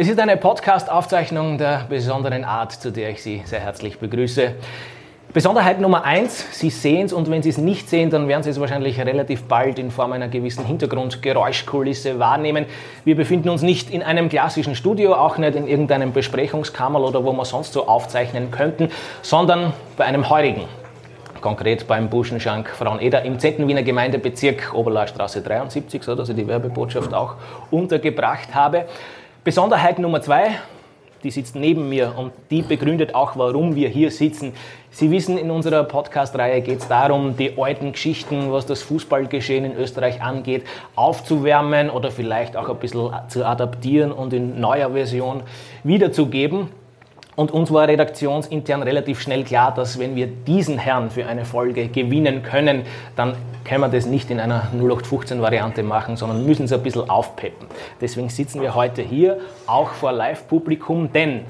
Es ist eine Podcast-Aufzeichnung der besonderen Art, zu der ich Sie sehr herzlich begrüße. Besonderheit Nummer eins, Sie sehen es und wenn Sie es nicht sehen, dann werden Sie es wahrscheinlich relativ bald in Form einer gewissen Hintergrundgeräuschkulisse wahrnehmen. Wir befinden uns nicht in einem klassischen Studio, auch nicht in irgendeinem Besprechungskammer oder wo wir sonst so aufzeichnen könnten, sondern bei einem heurigen. Konkret beim Buschenschank Fraueneder im 10. Wiener Gemeindebezirk Oberlahrstraße 73, so dass ich die Werbebotschaft auch untergebracht habe. Besonderheit Nummer zwei, die sitzt neben mir und die begründet auch, warum wir hier sitzen. Sie wissen, in unserer Podcast-Reihe geht es darum, die alten Geschichten, was das Fußballgeschehen in Österreich angeht, aufzuwärmen oder vielleicht auch ein bisschen zu adaptieren und in neuer Version wiederzugeben. Und uns war redaktionsintern relativ schnell klar, dass wenn wir diesen Herrn für eine Folge gewinnen können, dann können wir das nicht in einer 0815-Variante machen, sondern müssen es ein bisschen aufpeppen. Deswegen sitzen wir heute hier, auch vor Live-Publikum, denn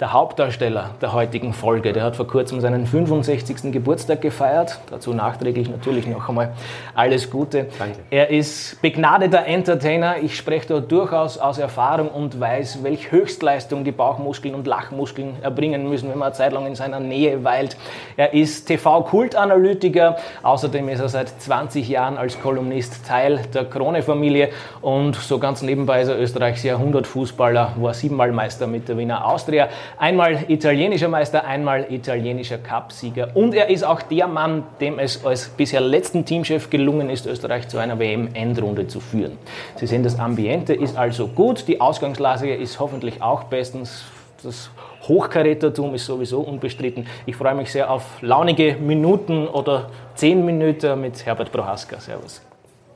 der Hauptdarsteller der heutigen Folge. Der hat vor kurzem seinen 65. Geburtstag gefeiert. Dazu nachträglich natürlich noch einmal alles Gute. Danke. Er ist begnadeter Entertainer. Ich spreche da durchaus aus Erfahrung und weiß, welche Höchstleistung die Bauchmuskeln und Lachmuskeln erbringen müssen, wenn man eine Zeit lang in seiner Nähe weilt. Er ist TV-Kultanalytiker. Außerdem ist er seit 20 Jahren als Kolumnist Teil der Krone-Familie und so ganz nebenbei ist er Österreichs Jahrhundertfußballer, war siebenmal Meister mit der Wiener Austria. Einmal italienischer Meister, einmal italienischer Cupsieger. Und er ist auch der Mann, dem es als bisher letzten Teamchef gelungen ist, Österreich zu einer WM-Endrunde zu führen. Sie sehen, das Ambiente ist also gut, die Ausgangslage ist hoffentlich auch bestens. Das Hochkarätertum ist sowieso unbestritten. Ich freue mich sehr auf launige Minuten oder zehn Minuten mit Herbert Prohaska. Servus.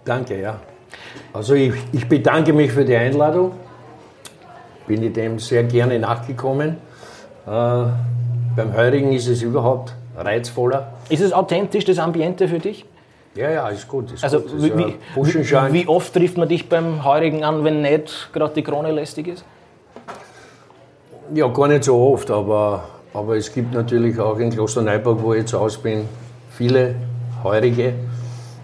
Danke, ja. Also ich, ich bedanke mich für die Einladung bin ich dem sehr gerne nachgekommen. Äh, beim Heurigen ist es überhaupt reizvoller. Ist es authentisch, das Ambiente für dich? Ja, ja, ist gut. Ist also gut. Ist wie, wie, wie, oft trifft man dich beim Heurigen an, wenn nicht gerade die Krone lästig ist? Ja, gar nicht so oft, aber, aber es gibt natürlich auch in Klosterneuburg, wo ich jetzt aus bin, viele Heurige,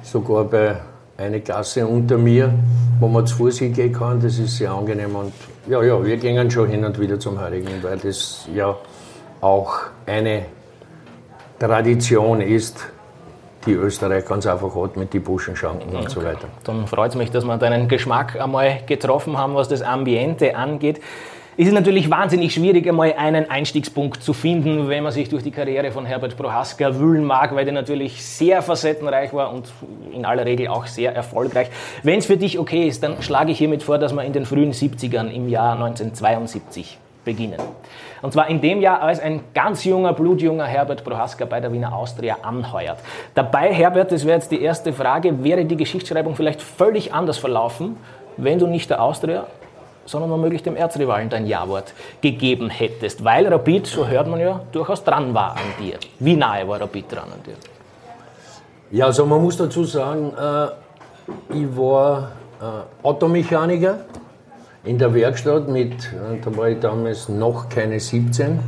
sogar bei einer Gasse unter mir, wo man zu Fuß hingehen kann. Das ist sehr angenehm und ja, ja, wir gehen schon hin und wieder zum Heiligen, weil das ja auch eine Tradition ist, die Österreich ganz einfach hat mit den Buschenschanken okay. und so weiter. Dann freut es mich, dass wir deinen Geschmack einmal getroffen haben, was das Ambiente angeht ist es natürlich wahnsinnig schwierig, einmal einen Einstiegspunkt zu finden, wenn man sich durch die Karriere von Herbert Prohaska wühlen mag, weil der natürlich sehr facettenreich war und in aller Regel auch sehr erfolgreich. Wenn es für dich okay ist, dann schlage ich hiermit vor, dass wir in den frühen 70ern im Jahr 1972 beginnen. Und zwar in dem Jahr, als ein ganz junger, blutjunger Herbert Prohaska bei der Wiener Austria anheuert. Dabei, Herbert, das wäre jetzt die erste Frage, wäre die Geschichtsschreibung vielleicht völlig anders verlaufen, wenn du nicht der Austria, sondern womöglich dem Erzrivalen dein Ja-Wort gegeben hättest, weil Rapid, so hört man ja, durchaus dran war an dir. Wie nahe war Rapid dran an dir? Ja, also man muss dazu sagen, äh, ich war äh, Automechaniker in der Werkstatt mit, äh, da war ich damals noch keine 17,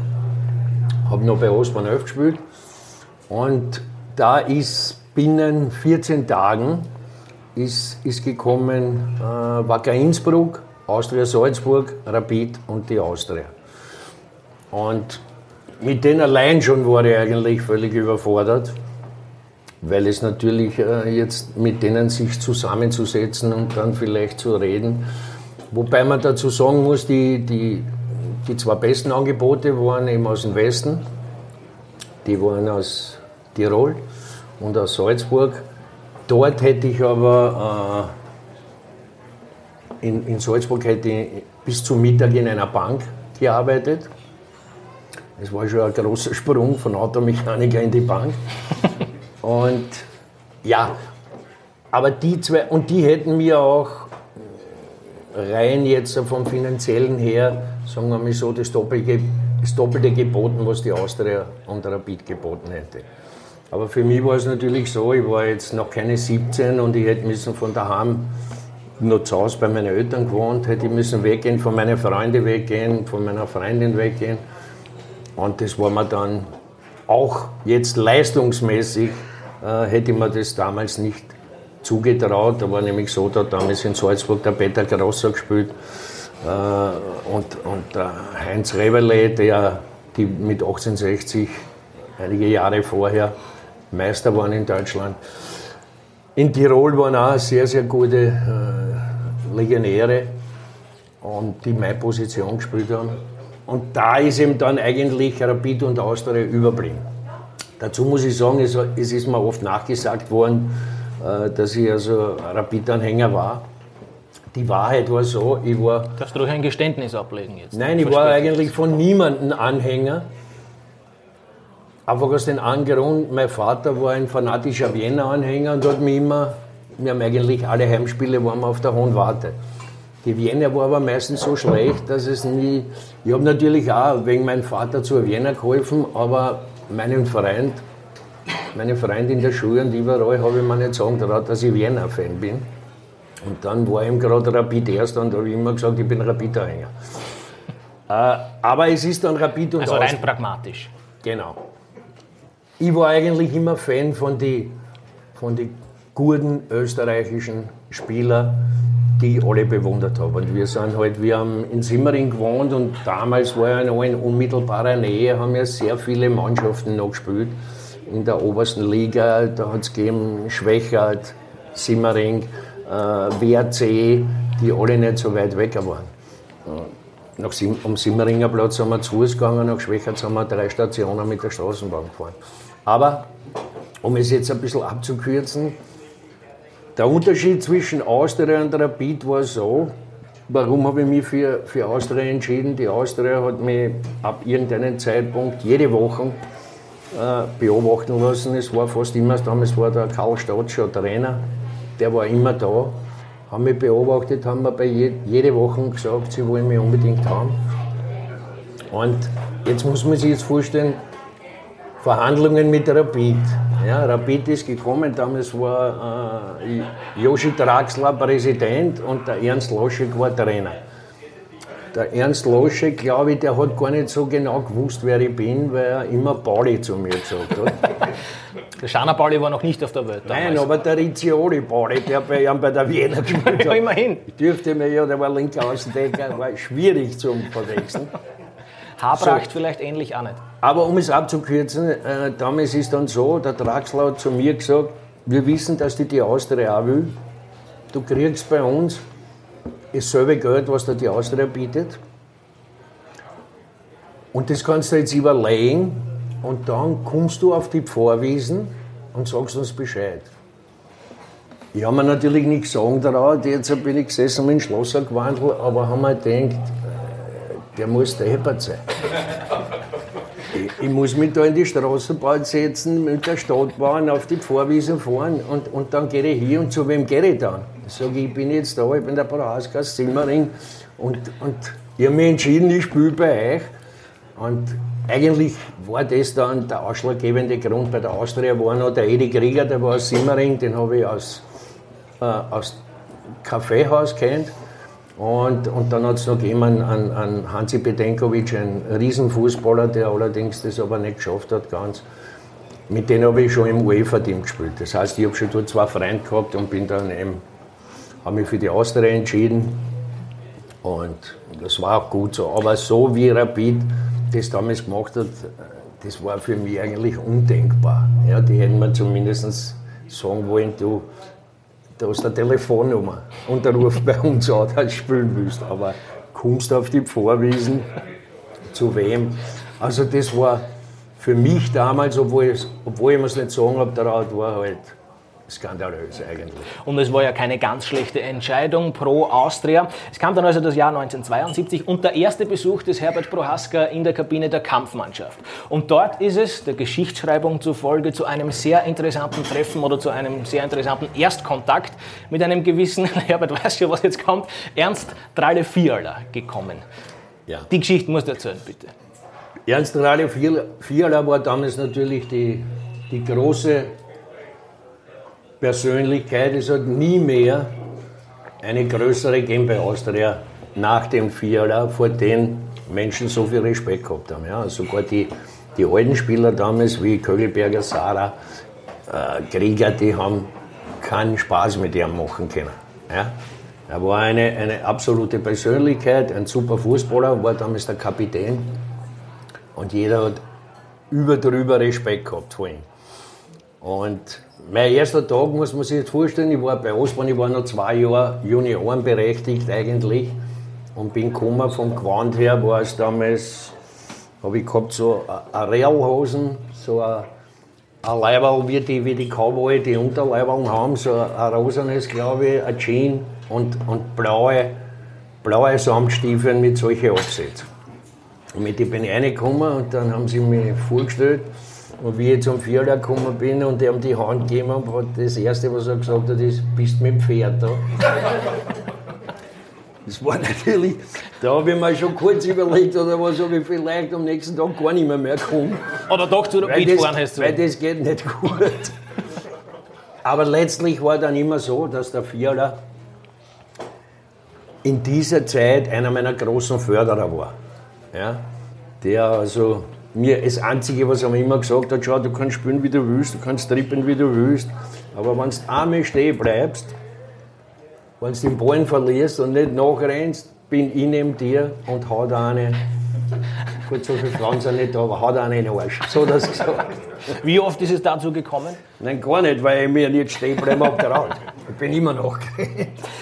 habe noch bei Osman 11 gespielt und da ist binnen 14 Tagen ist, ist gekommen äh, Wacker Innsbruck, Austria Salzburg, Rapid und die Austria. Und mit denen allein schon war ich eigentlich völlig überfordert, weil es natürlich äh, jetzt mit denen sich zusammenzusetzen und dann vielleicht zu reden. Wobei man dazu sagen muss, die, die, die zwei besten Angebote waren eben aus dem Westen. Die waren aus Tirol und aus Salzburg. Dort hätte ich aber äh, in, in Salzburg hätte ich bis zum Mittag in einer Bank gearbeitet. Es war schon ein großer Sprung von Automechaniker in die Bank. Und ja, aber die zwei, und die hätten mir auch rein jetzt vom finanziellen her, sagen wir mal so, das Doppelte, das Doppelte geboten, was die Austria und Rapid geboten hätte. Aber für mich war es natürlich so, ich war jetzt noch keine 17 und ich hätte müssen von daheim noch zu Hause bei meinen Eltern gewohnt, hätte ich müssen weggehen, von meinen Freunden weggehen, von meiner Freundin weggehen. Und das war mir dann auch jetzt leistungsmäßig, äh, hätte ich mir das damals nicht zugetraut. Da war nämlich so, da damals in Salzburg der Peter Grosser gespielt Äh, und, und der Heinz Reberle, der die mit 1860 einige Jahre vorher Meister waren in Deutschland. In Tirol waren auch sehr, sehr gute äh, Legionäre und die meine Position gespielt haben. Und da ist eben dann eigentlich Rapid und Austria überblieben. Dazu muss ich sagen, es, es ist mir oft nachgesagt worden, äh, dass ich also Rapid-Anhänger war. Die Wahrheit war so, ich war... Darfst du durch ein Geständnis ablegen jetzt? Nein, ich war eigentlich von niemandem Anhänger. Einfach aus dem Grund, mein Vater war ein fanatischer Wiener-Anhänger und hat mich immer, wir haben eigentlich alle Heimspiele waren wir auf der Hohen Warte. Die Wiener war aber meistens so schlecht, dass es nie. Ich habe natürlich auch wegen meinem Vater zur Wiener geholfen, aber meinen Freund, meine Freunde in der Schule und überall habe ich mir nicht sagen traut, dass ich Wiener-Fan bin. Und dann war ihm gerade Rapid erst und habe ich immer gesagt, ich bin Rapid-Anhänger. Äh, aber es ist dann Rapid und Also rein pragmatisch. Genau ich war eigentlich immer Fan von den von die guten österreichischen Spielern, die ich alle bewundert habe. Und wir sind halt, wir haben in Simmering gewohnt und damals war ja noch in unmittelbarer Nähe, haben ja sehr viele Mannschaften noch gespielt. In der obersten Liga, da hat es gegeben Schwächert, Simmering, äh, die alle nicht so weit weg waren. Nach Sim am Simmeringer Platz sind wir zu Fuß gegangen, nach Schwächert sind wir drei Stationen mit der Straßenbahn gefahren. Aber um es jetzt ein bisschen abzukürzen, der Unterschied zwischen Austria und Rapid war so, warum habe ich mich für, für Austria entschieden? Die Austria hat mich ab irgendeinem Zeitpunkt jede Woche äh, beobachten lassen. Es war fast immer, damals war der Karl Statscher Trainer, der war immer da, haben mich beobachtet, haben mir bei je, jede Woche gesagt, sie wollen mich unbedingt haben. Und jetzt muss man sich jetzt vorstellen, Verhandlungen mit Rapid. Ja, Rapid ist gekommen, damals war äh, Joshi Draxler Präsident und der Ernst Loschek war Trainer. Der Ernst Loschek, glaube ich, der hat gar nicht so genau gewusst, wer ich bin, weil er immer Pauli zu mir gesagt hat. der Schana Pauli war noch nicht auf der Welt. Damals. Nein, aber der Rizzioli Pauli, der bei ihm bei der Wiener gespielt hat. ja, immerhin. Ich dürfte mir ja, der war linker Außendecker, war schwierig zum Verwechseln. Habracht so. vielleicht ähnlich auch nicht. Aber um es abzukürzen, äh, damals ist dann so, der Draxler hat zu mir gesagt, wir wissen, dass die die Austria auch will. Du kriegst bei uns dasselbe Geld, was dir die Austria bietet. Und das kannst du jetzt überlegen und dann kommst du auf die Vorwiesen und sagst uns Bescheid. Ich habe mir natürlich nichts sagen traut, jetzt bin ich gesessen und in Schlosser gewandelt, aber haben mir gedacht, der muss der Heppert sein. Ich muss mich da in die Straßenbahn setzen, mit der Stadtbahn auf die Vorwiese fahren und, und dann gehe ich hier und zu wem gehe ich dann? Ich sage, ich bin jetzt da, ich bin der Brauhausgast Simmering und, und ich habe mich entschieden, ich spiele bei euch. Und eigentlich war das dann der ausschlaggebende Grund bei der Austria, war noch der Edi Krieger, der war aus Simmering, den habe ich aus, äh, aus Kaffeehaus kennt. Und, und dann hat es noch jemanden an, an Hansi Bedenkovic, ein Riesenfußballer, der allerdings das aber nicht geschafft hat ganz. Mit denen habe ich schon im UEFA-Team gespielt. Das heißt, ich habe schon dort zwei Freunde gehabt und bin dann eben, habe mich für die Austria entschieden. Und das war auch gut so. Aber so wie Rapid das damals gemacht hat, das war für mich eigentlich undenkbar. Ja, die hätten mir zumindest sagen wollen, du, da hast du eine Telefonnummer und der ruft bei uns an, dass du spielen willst. Aber kommst auf die Vorwiesen, zu wem? Also das war für mich damals, obwohl, obwohl ich mir es nicht sagen habe, der Rat war halt skandalös eigentlich. Und es war ja keine ganz schlechte Entscheidung pro Austria. Es kam dann also das Jahr 1972 und der erste Besuch des Herbert Prohaska in der Kabine der Kampfmannschaft. Und dort ist es der Geschichtsschreibung zufolge zu einem sehr interessanten Treffen oder zu einem sehr interessanten Erstkontakt mit einem gewissen, Herbert weiß ja, was jetzt kommt, Ernst Tralle Fiala gekommen. Ja. Die Geschichte musst du erzählen, bitte. Ernst Tralle Fiala war damals natürlich die, die große Persönlichkeit. Es hat nie mehr eine größere bei Austria nach dem Vierer, vor denen Menschen so viel Respekt gehabt haben. Ja, sogar die, die alten Spieler damals wie Kögelberger, Sarah, äh, Krieger, die haben keinen Spaß mit ihm machen können. Ja? Er war eine, eine absolute Persönlichkeit, ein super Fußballer, war damals der Kapitän. Und jeder hat über drüber Respekt gehabt vor ihm. Und mein erster Tag muss man sich jetzt vorstellen, ich war bei Osborn, ich war noch zwei Jahre Juniorenberechtigt eigentlich und bin gekommen vom Gewand her, war es damals, habe ich gehabt so eine Realhosen, so ein, Leiberl wie die, wie die Cowboy, die Unterleiberl haben, so ein rosanes, glaube ich, ein Jean und, und blaue, blaue Samtstiefel mit solchen Absätzen. Und mit denen bin ich reingekommen und dann haben sie mich vorgestellt. Und wie ich zum Vierler gekommen bin und ihm die Hand gegeben habe, hat das Erste, was er gesagt hat, ist, bist mit dem Pferd da. Das war natürlich, da habe ich mir schon kurz überlegt, oder was habe ich vielleicht am nächsten Tag gar nicht mehr, mehr kommen. Oder doch zu mitfahren hast du. Weil das geht nicht gut. Aber letztlich war dann immer so, dass der Vierler in dieser Zeit einer meiner großen Förderer war. Ja? Der also mir das Einzige, was er mir immer gesagt hat, schau, du kannst spielen, wie du willst, du kannst trippen, wie du willst, aber wenn du einmal stehen bleibst, wenn du den Ballen verlierst und nicht nachrennst, bin ich neben dir und hau da eine. Gut, so viele Frauen sind nicht da, aber hau da eine in den Arsch. So das gesagt. Wie oft ist es dazu gekommen? Nein, gar nicht, weil ich mir nicht stehen bleiben habe getraut. Ich bin immer noch.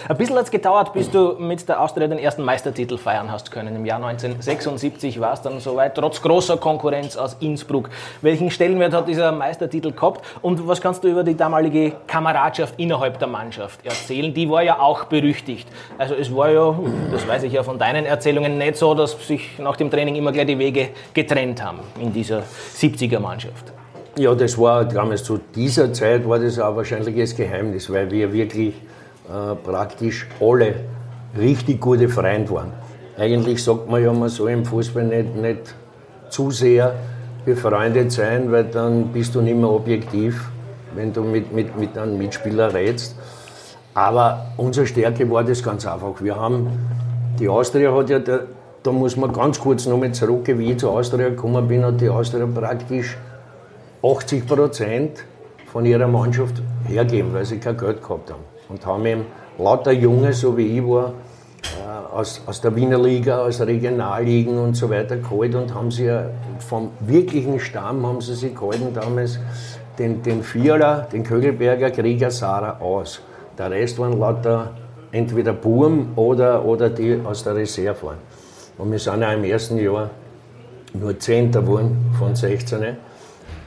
Ein bisschen hat es gedauert, bis du mit der Austria den ersten Meistertitel feiern hast können. Im Jahr 1976 war es dann soweit, trotz großer Konkurrenz aus Innsbruck. Welchen Stellenwert hat dieser Meistertitel gehabt und was kannst du über die damalige Kameradschaft innerhalb der Mannschaft erzählen? Die war ja auch berüchtigt. Also es war ja, das weiß ich ja von deinen Erzählungen, nicht so, dass sich nach dem Training immer gleich die Wege getrennt haben in dieser 70er Mannschaft. Ja, das war damals zu dieser Zeit war das auch wahrscheinlich das Geheimnis, weil wir wirklich äh, praktisch alle richtig gute Freunde waren. Eigentlich sagt man ja, man soll im Fußball nicht, nicht zu sehr befreundet sein, weil dann bist du nicht mehr objektiv, wenn du mit, mit, mit einem Mitspieler redest. Aber unsere Stärke war das ganz einfach. Wir haben, die Austria hat ja, da, da muss man ganz kurz noch mal zurück, wie ich zur Austria gekommen bin, hat die Austria praktisch 80 Prozent von ihrer Mannschaft hergeben, weil sie kein Geld gehabt haben. Und haben eben lauter Junge, so wie ich war, äh, aus, aus der Wiener Liga, aus Regionalligen und so weiter geholt und haben sie vom wirklichen Stamm haben sie sich gehalten damals den, den Vierler, den Kögelberger Krieger Sarah aus. Der Rest waren lauter entweder Burm oder, oder die aus der Reserve waren. Und wir sind ja im ersten Jahr nur Zehnter geworden von 16.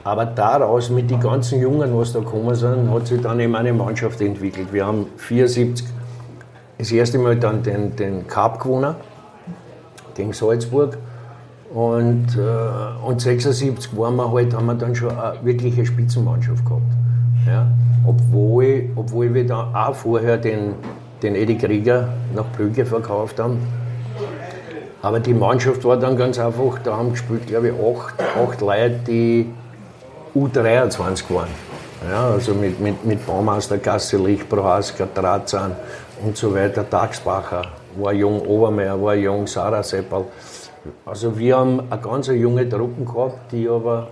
Aber daraus, mit den ganzen Jungen, was da gekommen sind, hat sich dann eben eine Mannschaft entwickelt. Wir haben 74 das erste Mal dann den, den Cup gewonnen gegen Salzburg. Und, äh, und 76 waren wir halt, haben wir dann schon eine wirkliche Spitzenmannschaft gehabt. Ja? Obwohl, obwohl wir dann auch vorher den, den Eddie Krieger nach Brügge verkauft haben. Aber die Mannschaft war dann ganz einfach, da haben gespielt, glaube ich, acht, acht Leute, die U23 waren. Ja, also mit, mit, mit Baumeister, Gasse, Lichtbrohasker, Dratzan und so weiter. Tagsbacher war jung, Obermeier war jung, Sarah Seppel. Also wir haben eine ganz junge Truppen gehabt, die aber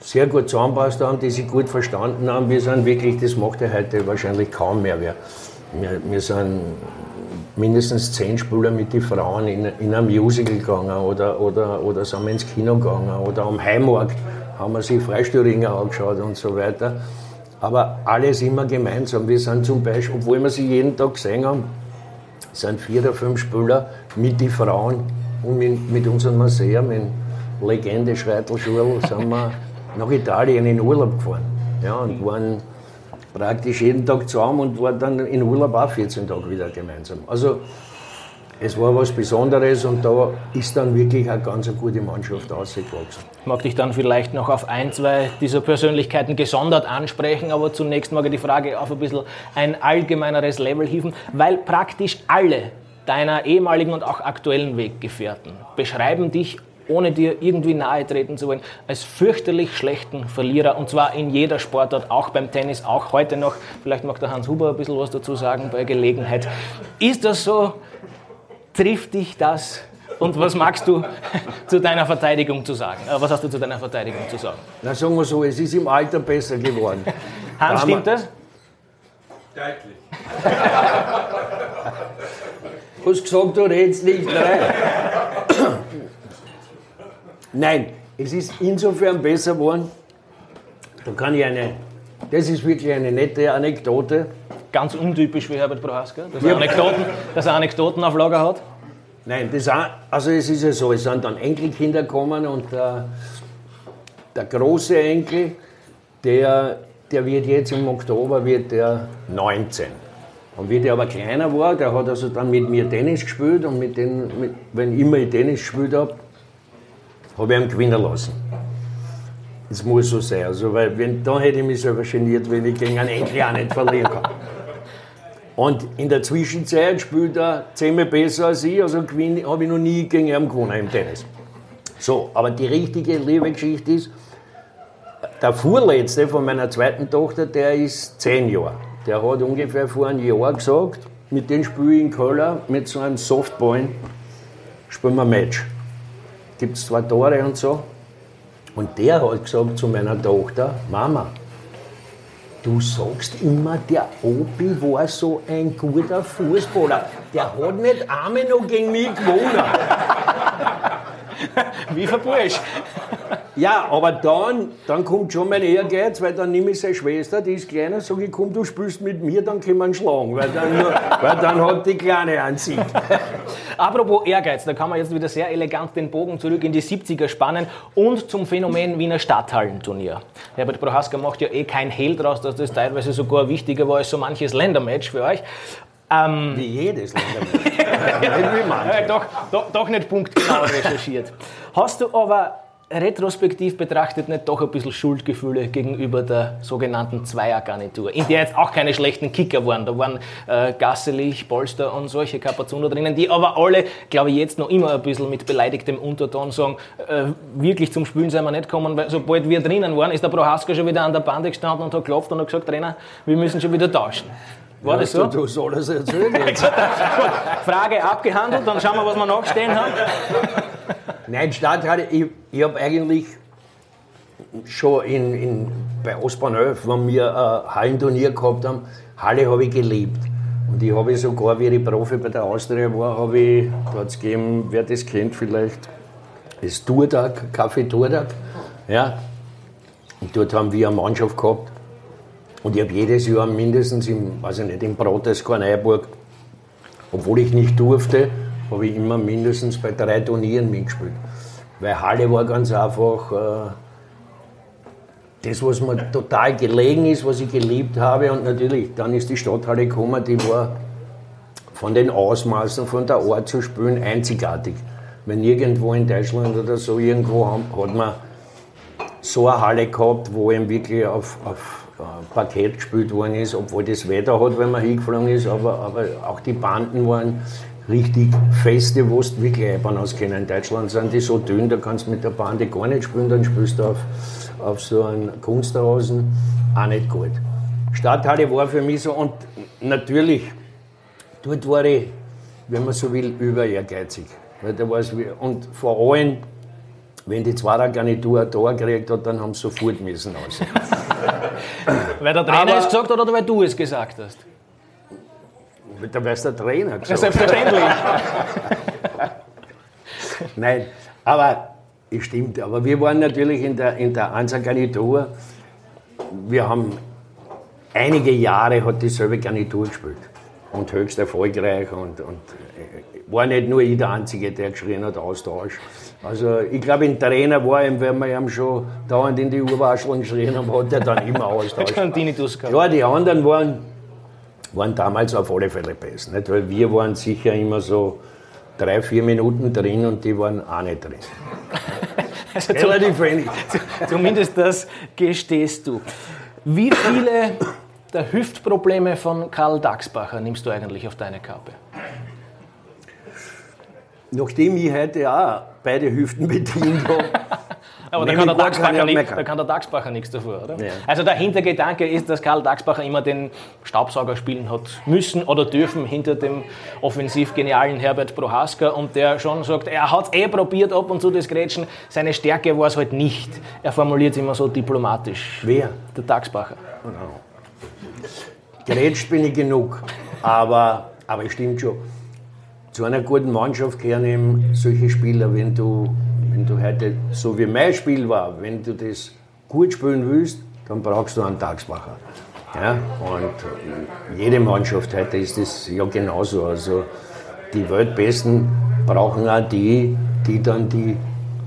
sehr gut zusammenpasst haben, die sich gut verstanden haben. Wir sind wirklich, das macht ja heute wahrscheinlich kaum mehr wer. Wir, wir sind mindestens zehn Spieler mit den Frauen in, in ein Musical gegangen oder, oder, oder sind wir ins Kino gegangen oder am Heimmarkt haben wir sich Freistürringer angeschaut und so weiter. Aber alles immer gemeinsam. Wir sind zum Beispiel, obwohl wir sie jeden Tag gesehen haben, sind vier oder fünf Spieler mit den Frauen und mit, mit unserem Museum in Legende Schreitelschule sind wir nach Italien in Urlaub gefahren. Ja, und waren praktisch jeden Tag zusammen und waren dann in Urlaub auch 14 Tage wieder gemeinsam. Also es war was Besonderes und da ist dann wirklich eine ganz gute Mannschaft ausgewachsen. Ich mag dich dann vielleicht noch auf ein, zwei dieser Persönlichkeiten gesondert ansprechen, aber zunächst mag ich die Frage auf ein bisschen ein allgemeineres Level hieven, weil praktisch alle deiner ehemaligen und auch aktuellen Weggefährten beschreiben dich ohne dir irgendwie nahe treten zu wollen, als fürchterlich schlechten Verlierer und zwar in jeder Sportart, auch beim Tennis, auch heute noch. Vielleicht mag der Hans Huber ein bisschen was dazu sagen bei Gelegenheit. Ist das so? Trifft dich das? Und was magst du zu deiner Verteidigung zu sagen? Äh, was hast du zu deiner Verteidigung zu sagen? Na, sagen wir so, es ist im Alter besser geworden. Hans, da stimmt das? Deutlich. hast gesagt, du redest nicht rein. Nein, es ist insofern besser geworden. Da kann ich eine, das ist wirklich eine nette Anekdote. Ganz untypisch für Herbert Prohaska, dass er, Anekdoten, dass er Anekdoten auf Lager hat. Nein, das, also es ist ja so, es sind dann Enkelkinder gekommen und der, der große Enkel, der, der wird jetzt im Oktober wird der 19. Und wie der aber kleiner war, der hat also dann mit mir Tennis gespielt und mit den, mit, wenn immer ich Tennis gespielt habe, habe ich ihn gewinnen lassen. Das muss so sein. Also, weil wenn, da hätte ich mich selber geniert, wenn ich gegen einen Enkel auch nicht verlieren kann. Und in der Zwischenzeit spielt er zehnmal besser als ich, also habe ich noch nie gegen ihn gewonnen im Tennis. So, aber die richtige Liebe-Geschichte ist, der vorletzte von meiner zweiten Tochter, der ist zehn Jahre. Der hat ungefähr vor einem Jahr gesagt, mit dem spiele ich in Köln mit so einem Softball, spielen wir ein Match. Gibt es zwei Tore und so. Und der hat gesagt zu meiner Tochter, Mama, Du sagst immer, der Opi war so ein guter Fußballer. Der hat nicht einmal noch gegen mich gewonnen. Wie verbursch. Ja, aber dann, dann kommt schon mein Ehrgeiz, weil dann nehme ich seine Schwester, die ist kleiner, sage ich, komm, du spielst mit mir, dann können wir ihn schlagen, weil dann, weil dann hat die Kleine einen Sieg. Apropos Ehrgeiz, da kann man jetzt wieder sehr elegant den Bogen zurück in die 70er spannen und zum Phänomen Wiener Stadthallenturnier. Herbert Prohaska macht ja eh kein Hehl draus, dass das teilweise sogar wichtiger war als so manches Ländermatch für euch. Ähm, Wie jedes Ländermatch. ja, doch, doch, doch nicht punktgenau recherchiert. Hast du aber retrospektiv betrachtet nicht doch ein bisschen Schuldgefühle gegenüber der sogenannten Zweiergarnitur, in der jetzt auch keine schlechten Kicker waren. Da waren äh, Gasselich, Polster und solche Kapazuner drinnen, die aber alle, glaube ich, jetzt noch immer ein bisschen mit beleidigtem Unterton sagen, äh, wirklich zum Spielen sind wir nicht gekommen, weil sobald wir drinnen waren, ist der Prohaska schon wieder an der Bande gestanden und hat geklopft und hat gesagt, Trainer, wir müssen schon wieder tauschen. War ja, das so? Du, du sollst erzählen jetzt. Frage abgehandelt, dann schauen wir, was wir nachstehen haben. Nein, Stadthalle, ich, ich habe eigentlich schon in, in, bei Ostbahn 11, wenn wir ein Hallenturnier gehabt haben, Halle habe ich geliebt. Und ich habe sogar, wie ich Profi bei der Austria war, habe ich, da hat es gegeben, wer das kennt vielleicht, das Tourtag, Kaffee Tourtag. Ja. Und dort haben wir eine Mannschaft gehabt. Und ich habe jedes Jahr mindestens im, ich nicht, im Protest Neuburg, obwohl ich nicht durfte, habe ich immer mindestens bei drei Turnieren mitgespielt. Weil Halle war ganz einfach äh, das, was mir total gelegen ist, was ich geliebt habe. Und natürlich, dann ist die Stadthalle gekommen, die war von den Ausmaßen, von der Art zu spielen einzigartig. Wenn irgendwo in Deutschland oder so irgendwo hat man so eine Halle gehabt, wo eben wirklich auf, auf äh, Parkett gespielt worden ist, obwohl das Wetter hat, wenn man hingeflogen ist, aber, aber auch die Banden waren richtig feste, du wirklich Eibern auskennen. In Deutschland sind die so dünn, da kannst du mit der Bande gar nicht spielen, dann spielst du auf, auf so einen Kunstrasen, auch nicht gut. Stadthalle war für mich so und natürlich, dort war ich, wenn man so will, über ehrgeizig. Weil da und vor allem, wenn die Zweiergarnitur ein Tor gekriegt hat, dann haben sie sofort müssen aus. weil der Trainer Aber, es gesagt hat oder weil du es gesagt hast? Da wärst der Trainer gesagt. Selbstverständlich. Nein, aber es stimmt. Aber wir waren natürlich in der, in der Ansa Garnitur. Wir haben einige Jahre hat dieselbe Garnitur gespielt. Und höchst erfolgreich. Und, und äh, war nicht nur ich der Einzige, der geschrien hat, Austausch. Also ich glaube, ein Trainer war ihm, wenn wir ihm schon dauernd in die Urwascheln geschrien haben, hat er dann immer Austausch. Ja, die anderen waren waren damals auf alle Fälle besser. Nicht? Weil wir waren sicher immer so drei, vier Minuten drin und die waren auch nicht drin. also Relativ wenig. Zumindest das gestehst du. Wie viele der Hüftprobleme von Karl Daxbacher nimmst du eigentlich auf deine Kappe? Nachdem ich heute auch beide Hüften bedient habe, aber da kann, der Dachsbacher nicht, da kann der Dachsbacher nichts dafür, oder? Ja. Also der Hintergedanke ist, dass Karl Dachsbacher immer den Staubsauger spielen hat müssen oder dürfen hinter dem offensiv genialen Herbert Prohaska und der schon sagt, er hat es eh probiert ab und zu das Grätschen, seine Stärke war es halt nicht. Er formuliert es immer so diplomatisch. Wer? Der Dachsbacher. Genau. Grätscht bin ich genug, aber, aber es stimmt schon zu einer guten Mannschaft gehören eben solche Spieler, wenn du, wenn du heute, so wie mein Spiel war, wenn du das gut spielen willst, dann brauchst du einen Tagsbacher. Ja, und jede Mannschaft heute ist das ja genauso. Also die Weltbesten brauchen auch die, die dann die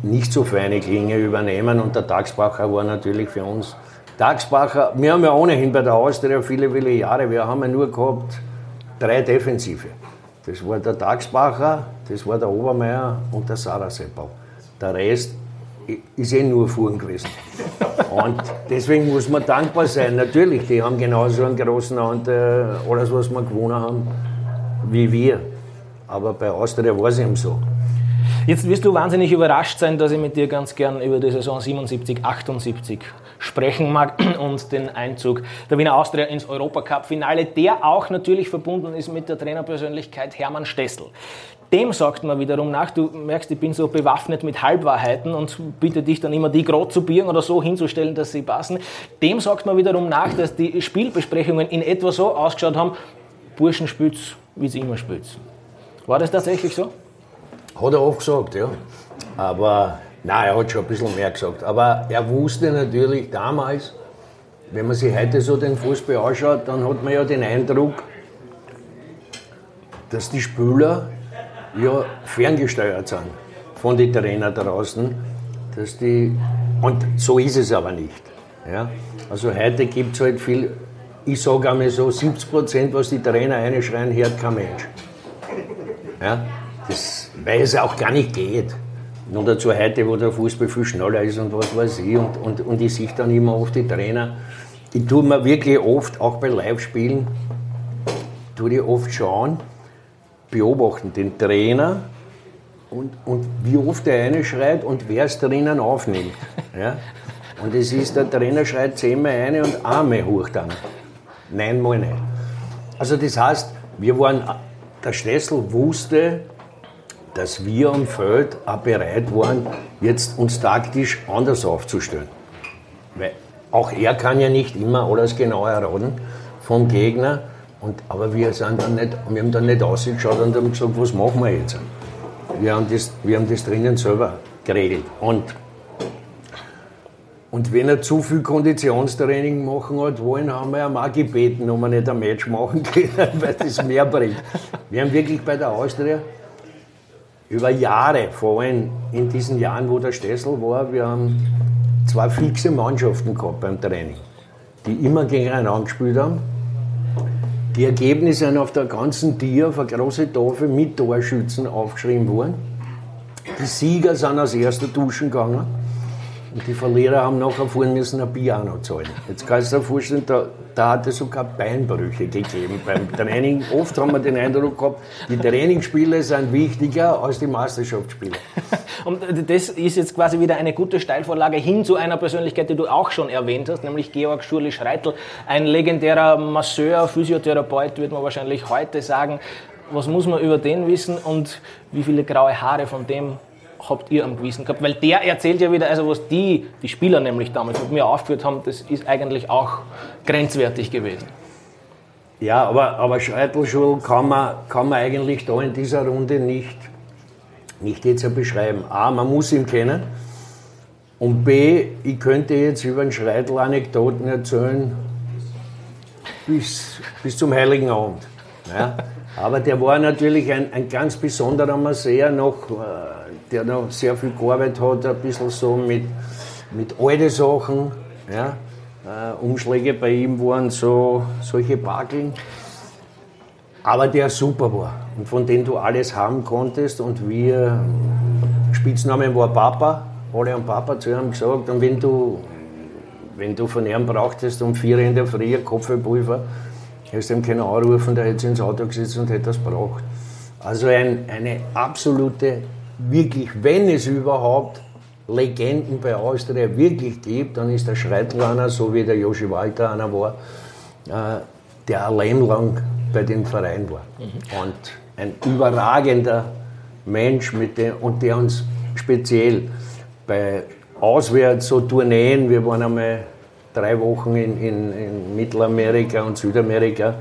nicht so feine Klinge übernehmen. Und der Tagsbacher war natürlich für uns. Tagsbacher, wir haben ja ohnehin bei der Austria viele, viele Jahre, wir haben ja nur gehabt drei Defensive. Das war der Tagsbacher, das war der Obermeier und der Saraseppel. Der Rest ist eh nur Fuhren gewesen. Und deswegen muss man dankbar sein. Natürlich, die haben genauso einen großen Anteil, alles was wir gewonnen haben, wie wir. Aber bei Austria war es eben so. Jetzt wirst du wahnsinnig überrascht sein, dass ich mit dir ganz gern über die Saison 77, 78 sprechen mag und den Einzug der Wiener Austria ins Europacup-Finale, der auch natürlich verbunden ist mit der Trainerpersönlichkeit Hermann Stessel. Dem sagt man wiederum nach, du merkst, ich bin so bewaffnet mit Halbwahrheiten und bitte dich dann immer die gerade zu biegen oder so hinzustellen, dass sie passen. Dem sagt man wiederum nach, dass die Spielbesprechungen in etwa so ausgeschaut haben, Burschen spielt's, wie sie immer spielt. War das tatsächlich so? Hat er oft gesagt, ja. Aber nein, er hat schon ein bisschen mehr gesagt. Aber er wusste natürlich damals, wenn man sich heute so den Fußball anschaut, dann hat man ja den Eindruck, dass die Spieler ja ferngesteuert sind von den Trainern draußen. Dass die, und so ist es aber nicht. Ja? Also heute gibt es halt viel, ich sage einmal so, 70 Prozent, was die Trainer einschreien, hört kein Mensch. Ja? Das, weil es auch gar nicht geht. Nur dazu heute, wo der Fußball viel schneller ist und was weiß ich. Und, und, und ich sehe dann immer oft die Trainer. Ich tue mir wirklich oft, auch bei Live-Spielen, tue ich oft schauen, beobachten den Trainer und, und wie oft der eine schreit und wer es drinnen aufnimmt. Ja? Und es ist, der Trainer schreit zehnmal eine und einmal hoch dann. Neunmal nicht. Also das heißt, wir waren, der Schlüssel wusste, dass wir am Feld auch bereit waren, jetzt uns taktisch anders aufzustellen. Weil auch er kann ja nicht immer alles genau erraten vom Gegner. Und, aber wir, sind dann nicht, wir haben dann nicht ausgeschaut und haben gesagt, was machen wir jetzt? Wir haben das, wir haben das drinnen selber geregelt. Und, und wenn er zu viel Konditionstraining machen hat wollen, haben wir ihm auch gebeten, ob wir nicht ein Match machen können, weil das mehr bringt. Wir haben wirklich bei der Austria über Jahre, vor allem in diesen Jahren, wo der Stessel war, wir haben zwei fixe Mannschaften gehabt beim Training, die immer gegeneinander gespielt haben. Die Ergebnisse sind auf der ganzen Tier auf eine große Tafel mit Torschützen aufgeschrieben worden. Die Sieger sind als erster duschen gegangen. Und die Verlierer haben nachher fahren müssen ein Piano zahlen. Jetzt kannst du dir vorstellen, da, da hat es sogar Beinbrüche gegeben beim Training. Oft haben wir den Eindruck gehabt, die Trainingsspiele sind wichtiger als die Meisterschaftsspiele. Und das ist jetzt quasi wieder eine gute Steilvorlage hin zu einer Persönlichkeit, die du auch schon erwähnt hast, nämlich Georg Schurli-Schreitel, ein legendärer Masseur, Physiotherapeut, wird man wahrscheinlich heute sagen. Was muss man über den wissen und wie viele graue Haare von dem habt ihr am Gewissen gehabt? Weil der erzählt ja wieder, also was die, die Spieler nämlich damals mit mir aufgeführt haben, das ist eigentlich auch grenzwertig gewesen. Ja, aber, aber Scheitelschul kann man, kann man eigentlich da in dieser Runde nicht, nicht jetzt beschreiben. A, man muss ihn kennen. Und B, ich könnte jetzt über den Schreitel Anekdoten erzählen bis, bis zum Heiligen Abend. Ja. Aber der war natürlich ein, ein ganz besonderer Masseer noch. Äh, der noch sehr viel gearbeitet hat, ein bisschen so mit, mit alten Sachen. Ja. Äh, Umschläge bei ihm waren so solche Bakeln. Aber der super war und von dem du alles haben konntest. Und wir, Spitzname war Papa, alle haben Papa zu ihm gesagt. Und wenn du, wenn du von ihm brauchtest um vier in der Früh Kopfpulver, hast du ihm keinen anrufen, der hätte ins Auto gesetzt und hätte das braucht. Also ein, eine absolute wirklich, wenn es überhaupt Legenden bei Austria wirklich gibt, dann ist der Schreitl einer, so wie der Joshi Walter einer war, äh, der ein Leben lang bei dem Verein war. Mhm. Und ein überragender Mensch, mit dem, und der uns speziell bei auswärts so Tourneen, wir waren einmal drei Wochen in, in, in Mittelamerika und Südamerika,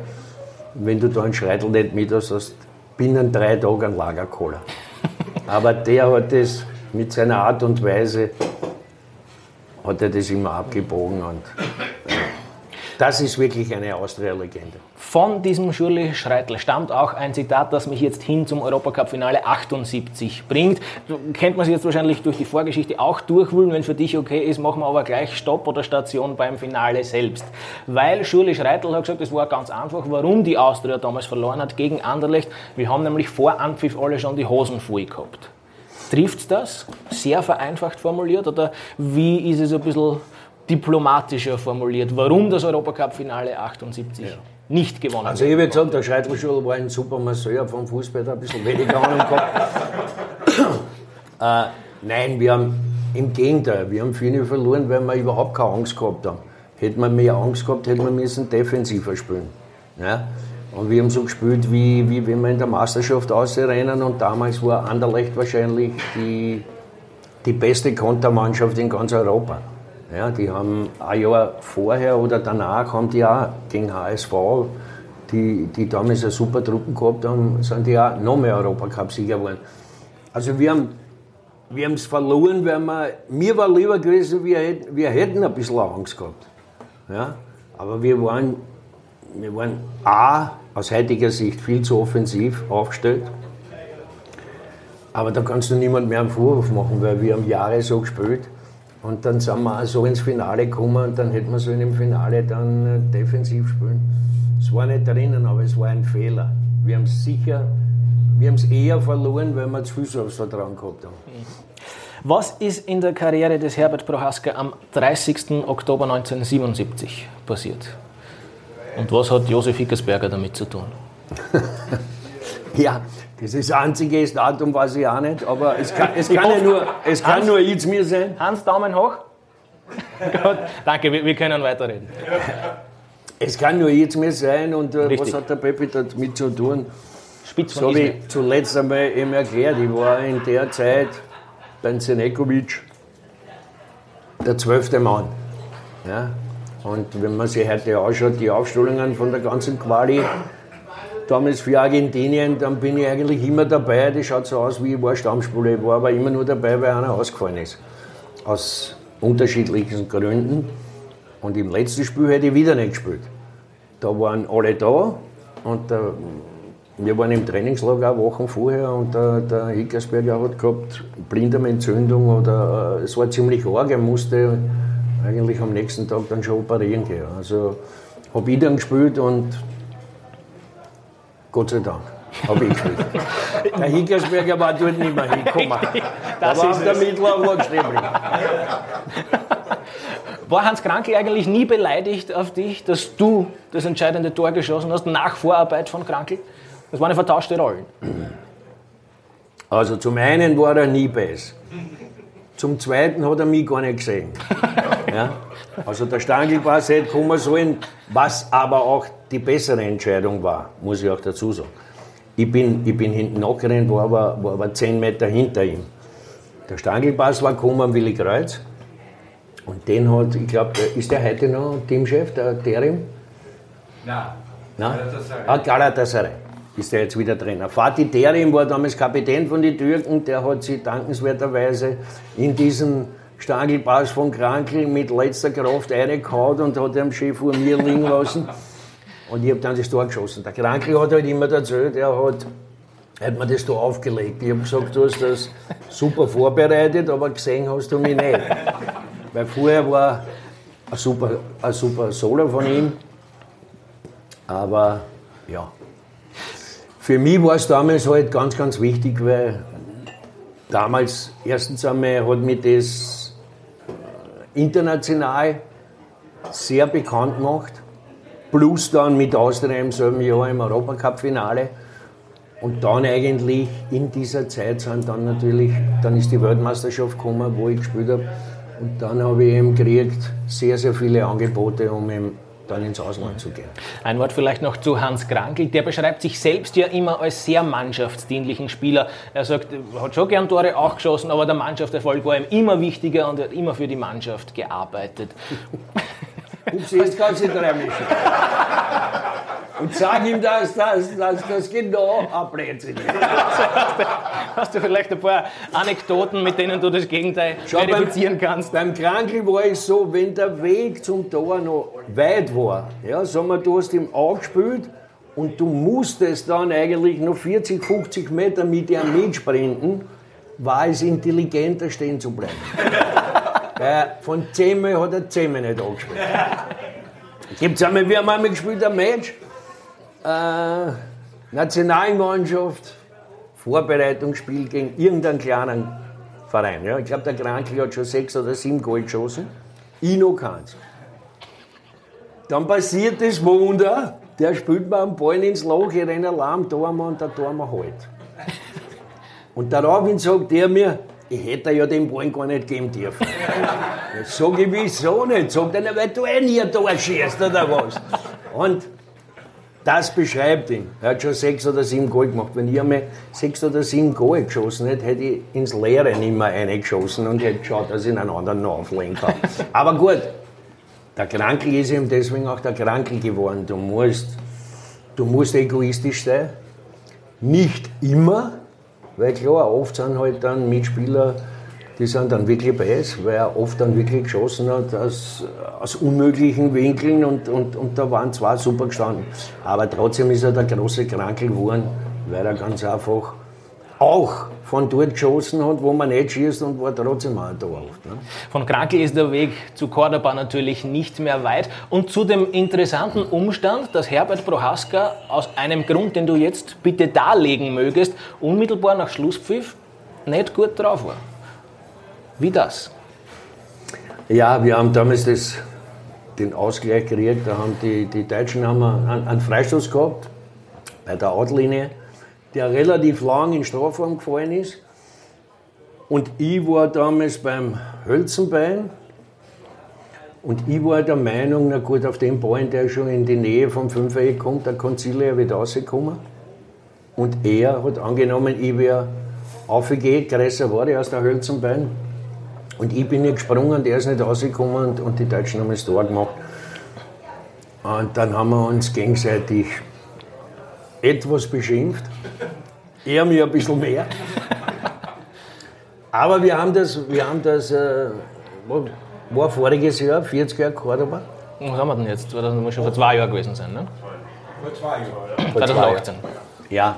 wenn du da einen Schreitel nicht mit hast, hast binnen drei Tagen ein Lagerkoller. Aber der hat das mit seiner Art und Weise, hat er das immer abgebogen und das ist wirklich eine Austria-Legende. Von diesem Schurli Schreitl stammt auch ein Zitat, das mich jetzt hin zum Europacup-Finale 78 bringt. Kennt man sich jetzt wahrscheinlich durch die Vorgeschichte auch durchwühlen. Wenn für dich okay ist, machen wir aber gleich Stopp oder Station beim Finale selbst. Weil Schurli Schreitl hat gesagt, es war ganz einfach, warum die Austria damals verloren hat gegen Anderlecht. Wir haben nämlich vor Anpfiff alle schon die Hosen voll gehabt. Trifft das? Sehr vereinfacht formuliert? Oder wie ist es ein bisschen diplomatischer formuliert, warum das Europacup-Finale 78 ja. nicht gewonnen Also ich würde gesagt, der Scheidlerschul war ein super Masseur vom Fußball, der ein bisschen weniger Ahnung gehabt. äh, nein, wir haben im Gegenteil, wir haben viele verloren, weil wir überhaupt keine Angst gehabt haben. Hätten wir mehr Angst gehabt, hätten wir müssen defensiver spielen. Ja? Und wir haben so gespielt, wie, wie wenn wir in der Meisterschaft ausrennen und damals war Anderlecht wahrscheinlich die, die beste Kontermannschaft in ganz Europa. Ja, die haben ein Jahr vorher oder danach haben die auch gegen HSV, die, die damals eine super Truppen gehabt haben, sind die auch noch mehr Europacup-Sieger geworden. Also wir haben wir es verloren, weil wir, mir war lieber gewesen, wir, wir hätten ein bisschen Angst gehabt. Ja? Aber wir waren, wir waren A, aus heutiger Sicht viel zu offensiv aufgestellt. Aber da kannst du niemand mehr einen Vorwurf machen, weil wir haben Jahre so gespielt. Und dann sind wir auch so ins Finale gekommen und dann hätten wir so in dem Finale dann äh, defensiv spielen. Es war nicht drinnen, aber es war ein Fehler. Wir haben es sicher, wir haben es eher verloren, weil wir zu viel Selbstvertrauen gehabt haben. Was ist in der Karriere des Herbert Prohaska am 30. Oktober 1977 passiert? Und was hat Josef Hickersberger damit zu tun? ja, das ist das einzige Datum, weiß ich auch nicht, aber es kann, es kann ja nur, es kann Hans, nur jetzt mir sein. Hans, Daumen hoch. Gut, danke, wir, wir, können weiterreden. Es kann nur jetzt mir sein und äh, was hat der Peppi damit zu tun? Spitz so habe ich zuletzt einmal eben erklärt, ich war in der Zeit beim Senekovic der zwölfte Mann. Ja? Und wenn man sich heute anschaut, die Aufstellungen von der ganzen Quali, damals für Argentinien, dann bin ich eigentlich immer dabei. Das schaut so aus, wie ich war Stammspieler. Ich war aber immer nur dabei, weil einer ausgefallen ist. Aus unterschiedlichen Gründen. Und im letzten Spiel hätte ich wieder nicht gespielt. Da waren alle da und der, wir waren im Trainingslager Wochen vorher und der, der Hickersberger hat gehabt Blinddarmentzündung oder äh, es war ziemlich arg. Er musste eigentlich am nächsten Tag dann schon operieren gehen. Also habe ich dann gespielt und Gott sei Dank. Habe ich gespielt. der Hickersberger war dort nicht mehr hingekommen. Das da war ist der Mittler War Hans Krankel eigentlich nie beleidigt auf dich, dass du das entscheidende Tor geschossen hast nach Vorarbeit von Krankel? Das waren vertauschte Rollen. Also zum einen war er nie besser. Zum zweiten hat er mich gar nicht gesehen. Ja? Also der Stangelpass hätte kommen sollen, was aber auch die bessere Entscheidung war, muss ich auch dazu sagen. Ich bin, ich bin hinten nachgerannt, war aber, war aber 10 Meter hinter ihm. Der Stangelpass war gekommen am Willi Kreuz. Und den hat, ich glaube, ist der heute noch Teamchef, der Terim? Nein. Nein? Galatasaray. Ah, Galatasaray ist der jetzt wieder Trainer. Fatih Terim war damals Kapitän von den Türken, der hat sich dankenswerterweise in diesen Stangelpass von Krankel mit letzter Kraft reingehauen und hat den Chef vor mir liegen lassen. Und ich habe dann das Tor geschossen. Der Krankel hat halt immer erzählt, er hat, hat mir das Tor aufgelegt. Ich habe gesagt, du hast das super vorbereitet, aber gesehen hast du mich nicht. Weil vorher war ein super, ein super Solo von ihm. Aber ja. Für mich war es damals halt ganz, ganz wichtig, weil damals erstens einmal hat mich das international sehr bekannt gemacht plus dann mit Austria im selben Jahr im Europacup-Finale. Und dann eigentlich in dieser Zeit sind dann natürlich, dann ist die Weltmeisterschaft gekommen, wo ich gespielt habe. Und dann habe ich eben gekriegt sehr, sehr viele Angebote, um eben dann ins Ausland zu gehen. Ein Wort vielleicht noch zu Hans Krankel. Der beschreibt sich selbst ja immer als sehr mannschaftsdienlichen Spieler. Er sagt, er hat schon gern Tore auch geschossen, aber der Mannschaftserfolg war ihm immer wichtiger und er hat immer für die Mannschaft gearbeitet. Upsi, jetzt du nicht reinmischen. und sag ihm, dass das, dass das genau ein Blödsinn ist. Hast du vielleicht ein paar Anekdoten, mit denen du das Gegenteil Schau, verifizieren kannst? Beim Krankel war es so, wenn der Weg zum Tor noch weit war, ja, sagen wir, du hast ihm angespielt und du musstest dann eigentlich noch 40, 50 Meter mit ihm mitsprinten, war es intelligenter, stehen zu bleiben. Weil von 10 Mal hat er 10 Mal nicht angespielt. Gibt es einmal, wir haben einmal gespielt, ein Match, äh, Nationalmannschaft, Vorbereitungsspiel gegen irgendeinen kleinen Verein. Ja. Ich glaube, der Krankel hat schon sechs oder sieben Gold geschossen. Ich noch keins. Dann passiert das Wunder, der spielt mir einen Ball ins Loch, ich renne Alarm, Tormann und der Tormann halt. Und daraufhin sagt er mir, ich hätte ja den Ball gar nicht geben dürfen. Jetzt sag ich, wieso nicht? Sagt er, weil du eh nie Tor schießt oder was. Und das beschreibt ihn. Er hat schon sechs oder sieben Goal gemacht. Wenn ich einmal sechs oder sieben Goal geschossen hätte, hätte ich ins Leere nicht mehr reingeschossen und hätte geschaut, dass ich einen anderen noch auflegen kann. Aber gut, der Krankel ist eben deswegen auch der Krankel geworden. Du musst, du musst egoistisch sein. Nicht immer, weil klar, oft sind halt dann Mitspieler, die sind dann wirklich beiß, weil er oft dann wirklich geschossen hat aus, aus unmöglichen Winkeln und, und, und da waren zwei super gestanden. Aber trotzdem ist er der große Krankel geworden, weil er ganz einfach auch von dort geschossen hat, wo man nicht schießt und war trotzdem auch da oft. Ne? Von Krankel ist der Weg zu Cordoba natürlich nicht mehr weit. Und zu dem interessanten Umstand, dass Herbert Prohaska aus einem Grund, den du jetzt bitte darlegen mögest, unmittelbar nach Schlusspfiff nicht gut drauf war. Wie das? Ja, wir haben damals das, den Ausgleich gekriegt. Da haben die, die Deutschen haben einen, einen Freistoß gehabt bei der Outlinie, der relativ lang in Strafraum gefallen ist. Und ich war damals beim Hölzenbein. Und ich war der Meinung, na gut, auf dem Ball, der schon in die Nähe vom Fünfereck kommt, da kann Zille wieder rauskommen. Und er hat angenommen, ich wäre aufgegangen, größer war ich aus der Hölzenbein. Und ich bin nicht gesprungen, der ist nicht rausgekommen und, und die Deutschen haben das Tor gemacht. Und dann haben wir uns gegenseitig etwas beschimpft. Er mir ein bisschen mehr. Aber wir haben das, wir haben das äh, war voriges Jahr, 40 Jahre Cordoba. Was haben wir denn jetzt? Das muss schon vor zwei Jahren gewesen sein, ne? Vor zwei Jahren, Vor zwei 2018. Ja,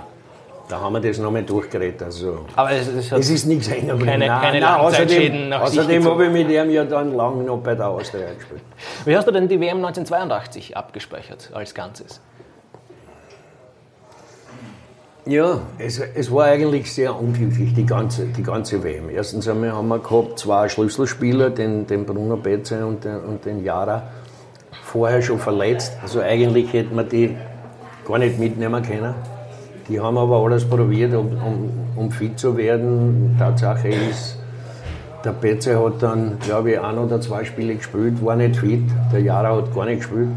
da haben wir das nochmal durchgeredet. Also, Aber es, es, hat es ist nichts hängen geblieben. Keine- Nein, keine nein, Außerdem gezogen. habe ich mit ihm ja dann lange noch bei der Austria gespielt. Wie hast du denn die WM 1982 abgespeichert als Ganzes? Ja, es, es war eigentlich sehr unglücklich, die ganze, die ganze WM. Erstens haben wir gehabt zwei Schlüsselspieler, den, den Bruno Betze und den, und den Jara, vorher schon verletzt. Also eigentlich hätten wir die gar nicht mitnehmen können. Die haben aber alles probiert, um, um, um fit zu werden. Tatsache ist, der Betze hat dann, glaube ich, ein oder zwei Spiele gespielt, war nicht fit. Der Jara hat gar nicht gespielt.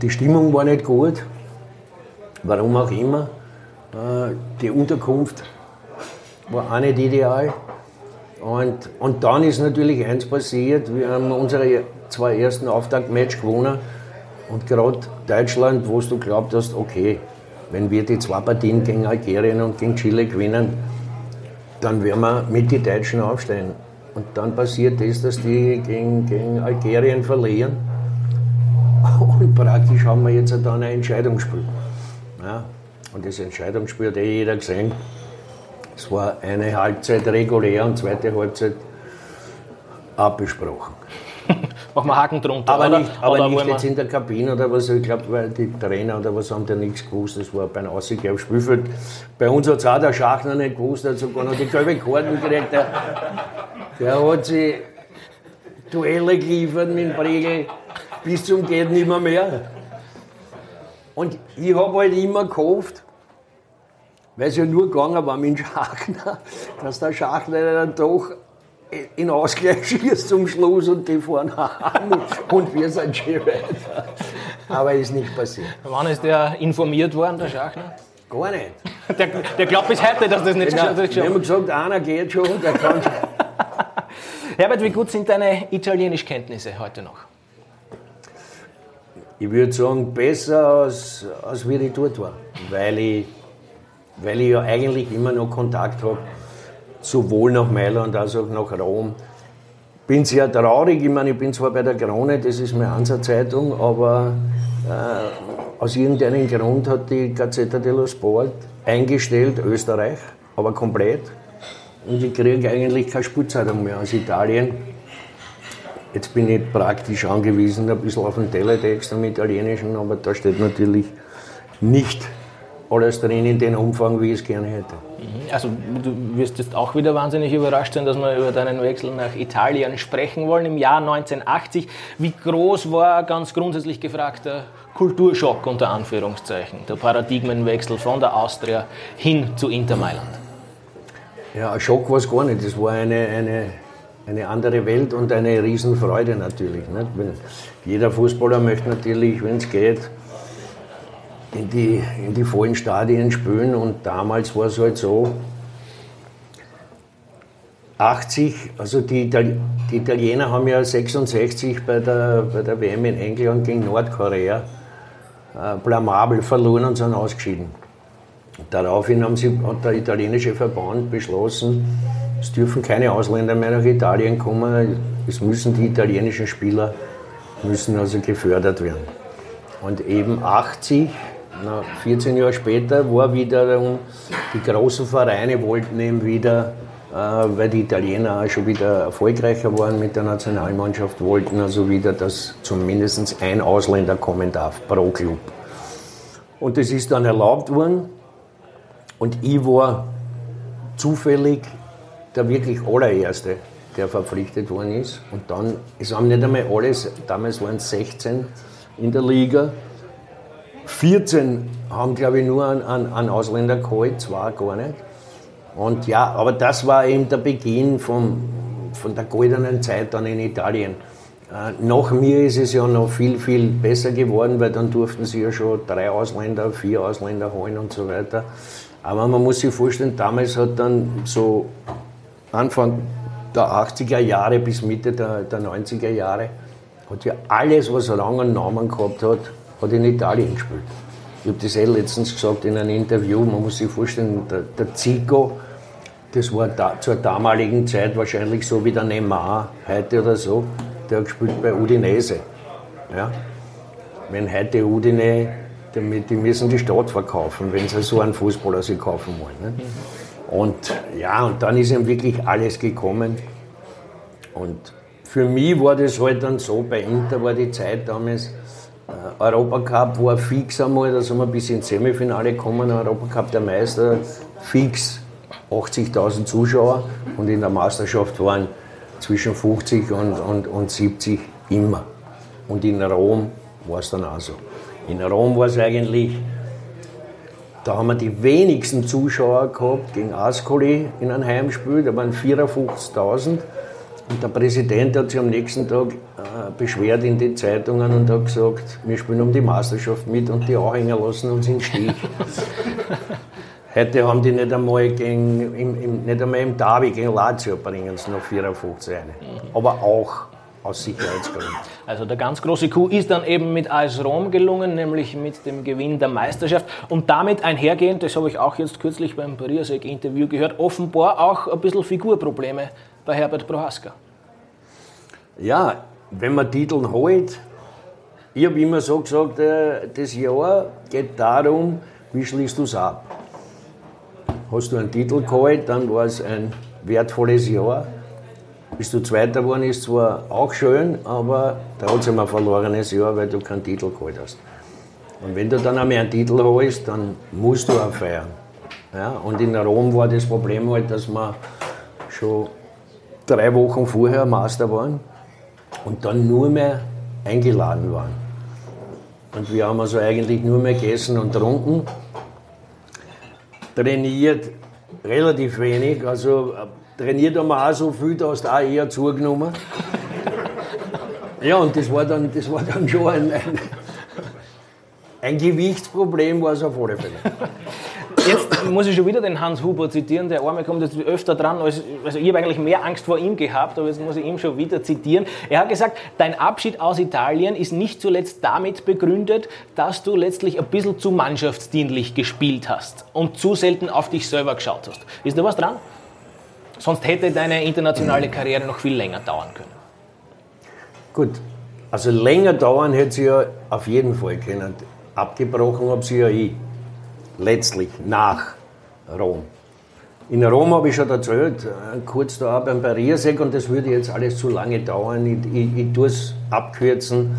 Die Stimmung war nicht gut, warum auch immer. Äh, Die Unterkunft war auch nicht ideal. Und, und dann ist natürlich eins passiert, wir haben unsere zwei ersten Auftaktmatch gewonnen und gerade Deutschland, wo du glaubt hast, okay, wenn wir die zwei Partien gegen Algerien und gegen Chile gewinnen, dann werden wir mit den Deutschen aufsteigen. Und dann passiert das, dass die gegen, gegen Algerien verlieren. Und praktisch haben wir jetzt dann ein Entscheidungsspiel. Und das Entscheidungsspiel hat eh jeder gesehen. Es war eine Halbzeit regulär und zweite Halbzeit abbesprochen. Machen wir Haken drunter. Aber oder? nicht, aber Oder nicht jetzt in der Kabine oder was. Ich glaube, weil die Trainer oder was haben da nichts gewusst. Das war beim Ausgleich auf Spielfeld. Bei uns hat es auch der Schachner nicht gewusst, der hat sogar noch die gelbe Karten gekriegt. Der, der hat sich Duelle geliefert mit dem Pregel bis zum geht nimmer mehr. Und ich habe halt immer gehofft, weil es ja nur gegangen war mit dem Schachner, dass der Schachner dann doch in Ausgleich schießt zum Schluss und die fahren heim und wir sind schon weiter. Aber ist nicht passiert. Wann ist der informiert worden, der Schachner? Gar nicht. Der, der glaubt bis heute, dass das nicht Genau. geschafft Wir haben ist. gesagt, einer geht schon, der kann schon. Herbert, wie gut sind deine Italienischkenntnisse heute noch? Ich würde sagen, besser als, als wie ich dort war. Weil ich, weil ich ja eigentlich immer noch Kontakt habe, sowohl nach Mailand als auch nach Rom. Bin sehr traurig, ich meine, ich bin zwar bei der Krone, das ist meine Hansa-Zeitung, aber äh, aus irgendeinem Grund hat die Gazzetta dello Sport eingestellt, Österreich, aber komplett. Und ich kriege eigentlich keine Sportzeitung mehr aus Italien. Jetzt bin ich praktisch angewiesen, ein bisschen auf den Teletext am Italienischen, aber da steht natürlich nicht alles drin in dem Umfang, wie ich es gerne hätte. Mhm. Also du wirst jetzt auch wieder wahnsinnig überrascht sein, dass wir über deinen Wechsel nach Italien sprechen wollen im Jahr 1980. Wie groß war ganz grundsätzlich gefragt der Kulturschock unter Anführungszeichen, der Paradigmenwechsel von der Austria hin zu Inter Mailand? Ja, ein Schock war es gar nicht. Es war eine, eine, eine andere Welt und eine Riesenfreude natürlich. Nicht? Jeder Fußballer möchte natürlich, wenn es geht, in die, in die vollen Stadien spielen. Und damals war es halt so, 80, also die, Itali die Italiener haben ja 66 bei der, bei der WM in England gegen Nordkorea äh, blamabel verloren und sind ausgeschieden. Daraufhin haben sie, hat der italienische Verband beschlossen, es dürfen keine Ausländer mehr nach Italien kommen, es müssen die italienischen Spieler müssen also gefördert werden. Und eben 80 na, 14 Jahre später war wiederum, die großen Vereine wollten eben wieder, äh, weil die Italiener auch schon wieder erfolgreicher waren mit der Nationalmannschaft, wollten also wieder, dass zumindest ein Ausländer kommen darf pro Club. Und das ist dann erlaubt worden. Und ich war zufällig der wirklich allererste, der verpflichtet worden ist. Und dann, es haben nicht einmal alles, damals waren es 16 in der Liga, 14 haben, glaube ich, nur einen, einen Ausländer geholt, zwei gar nicht. Und ja, aber das war eben der Beginn vom, von der goldenen Zeit dann in Italien. Äh, nach mir ist es ja noch viel, viel besser geworden, weil dann durften sie ja schon drei Ausländer, vier Ausländer holen und so weiter. Aber man muss sich vorstellen, damals hat dann so Anfang der 80er Jahre bis Mitte der, der 90er Jahre, hat ja alles, was Rang und Namen gehabt hat, hat in Italien gespielt. Ich habe das eh letztens gesagt in einem Interview, man muss sich vorstellen, der, der Zico, das war da, zur damaligen Zeit wahrscheinlich so wie der Neymar heute oder so, der hat gespielt bei Udinese. Ja? Wenn heute Udine, damit, die müssen die Stadt verkaufen, wenn sie so einen Fußballer sich kaufen wollen. Ne? Und ja, und dann ist ihm wirklich alles gekommen. Und für mich war das halt dann so, bei Inter war die Zeit damals, Europacup war fix einmal, da sind wir bis ins Semifinale gekommen, Europacup der Meister, fix 80.000 Zuschauer und in der Meisterschaft waren zwischen 50 und, und, und 70 immer. Und in Rom war es dann auch so. In Rom war es eigentlich, da haben wir die wenigsten Zuschauer gehabt gegen Ascoli in einem Heimspiel, da waren 54.000 und der Präsident hat sich am nächsten Tag äh, beschwert in die Zeitungen und hat gesagt, wir spielen um die Meisterschaft mit und die Anhänger lassen uns in Stich. Heute haben die nicht einmal, gegen, im, im, nicht einmal im Derby gegen Lazio bringen sie noch 54 rein. Aber auch aus Sicherheitsgründen. Also der ganz große Coup ist dann eben mit AS Rom gelungen, nämlich mit dem Gewinn der Meisterschaft und damit einhergehend, das habe ich auch jetzt kürzlich beim Pariasek-Interview gehört, offenbar auch ein bisschen Figurprobleme bei Herbert Prohaska. Ja, wenn man Titel holt, ich habe immer so gesagt, äh, das Jahr geht darum, wie schließt du es ab. Hast du einen Titel geholt, dann war es ein wertvolles Jahr. Bist du Zweiter geworden, ist zwar auch schön, aber trotzdem ein verlorenes Jahr, weil du keinen Titel geholt hast. Und wenn du dann einmal einen Titel holst, dann musst du auch feiern. Ja, und in Rom war das Problem halt, dass wir schon drei Wochen vorher Master waren und dann nur mehr eingeladen waren. Und wir haben also eigentlich nur mehr gegessen und getrunken, trainiert relativ wenig, also äh, trainiert haben wir auch so viel, da hast du auch eher zugenommen. Ja, und das war dann, das war dann schon ein, ein, ein Gewichtsproblem, war es auf alle Fälle. Jetzt muss ich schon wieder den Hans Huber zitieren, der Arme kommt jetzt öfter dran. Als, also ich habe eigentlich mehr Angst vor ihm gehabt, aber jetzt muss ich ihm schon wieder zitieren. Er hat gesagt, dein Abschied aus Italien ist nicht zuletzt damit begründet, dass du letztlich ein bisschen zu mannschaftsdienlich gespielt hast und zu selten auf dich selber geschaut hast. Ist da was dran? Sonst hätte deine internationale Karriere noch viel länger dauern können. Gut, also länger dauern hätte sie ja auf jeden Fall können. Abgebrochen habe sie ja ich. Letztlich nach Rom. In Rom habe ich schon erzählt, äh, kurz da beim Barriersee, und das würde jetzt alles zu lange dauern. Ich, ich, ich tue es abkürzen,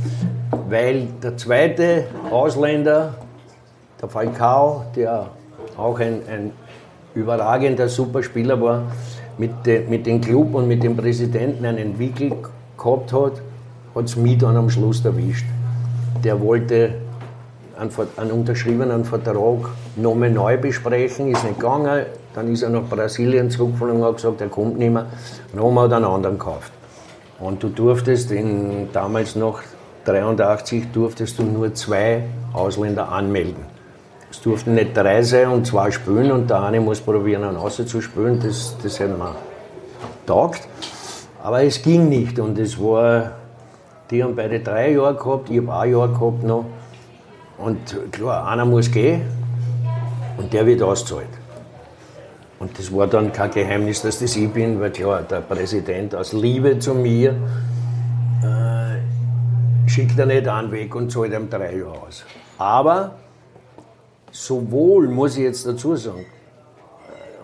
weil der zweite Ausländer, der Falcao, der auch ein, ein überragender Superspieler war, mit, de, mit dem Club und mit dem Präsidenten einen Wickel gehabt hat, hat es mich dann am Schluss erwischt. Der wollte einen, einen unterschriebenen Vertrag nochmal neu besprechen, ist nicht gegangen. Dann ist er nach Brasilien zurückgeflogen und hat gesagt, er kommt nicht mehr. Dann haben wir einen anderen gekauft. Und du durftest in, damals noch 83 durftest du nur zwei Ausländer anmelden. Es durften nicht drei sein und zwei spielen und der eine muss probieren, einen auszuspielen. Das, das hätte man taugt. Aber es ging nicht und es war, die haben beide drei Jahre gehabt, ich habe ein Jahr gehabt noch. Und klar, einer muss gehen und der wird auszahlt. Und das war dann kein Geheimnis, dass das ich bin, weil klar, der Präsident aus Liebe zu mir äh, schickt er nicht einen weg und zahlt ihm drei Jahre aus. Aber sowohl, muss ich jetzt dazu sagen,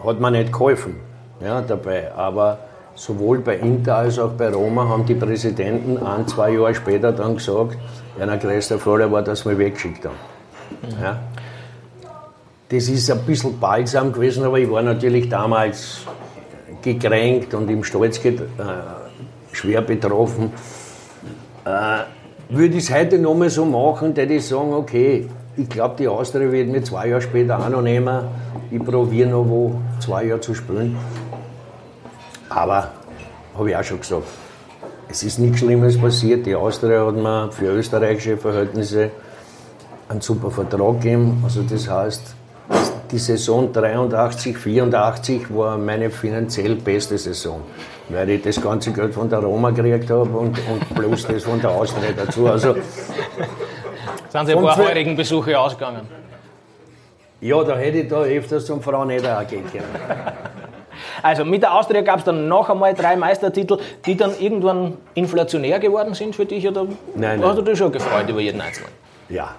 hat man nicht geholfen ja, dabei, aber sowohl bei Inter als auch bei Roma haben die Präsidenten ein, zwei Jahre später dann gesagt, einer größter Fehler war, dass wir weggeschickt haben. Ja. Das ist ein bisschen balsam gewesen, aber ich war natürlich damals gekränkt und im Stolz äh, schwer betroffen. Äh, würde ich es heute nochmal so machen, würde ich sagen, okay, ich glaube, die Austria wird mir zwei Jahre später auch noch nehmen. Ich probiere noch wo zwei Jahre zu spielen. Aber, habe ich auch schon gesagt, es ist nichts Schlimmes passiert. Die Austria hat mir für österreichische Verhältnisse einen super Vertrag gegeben. Also das heißt, die Saison 83, 84 war meine finanziell beste Saison, weil ich das ganze Geld von der Roma gekriegt habe und, und plus das von der Austria dazu. Also sind Sie ein paar heurigen Besuche ausgegangen? Ja, da hätte ich da öfters zum Frau nicht gehen können. Also mit der Austria gab es dann noch einmal drei Meistertitel, die dann irgendwann inflationär geworden sind für dich? Oder nein, hast du dich schon gefreut über jeden Einzelnen? Ja,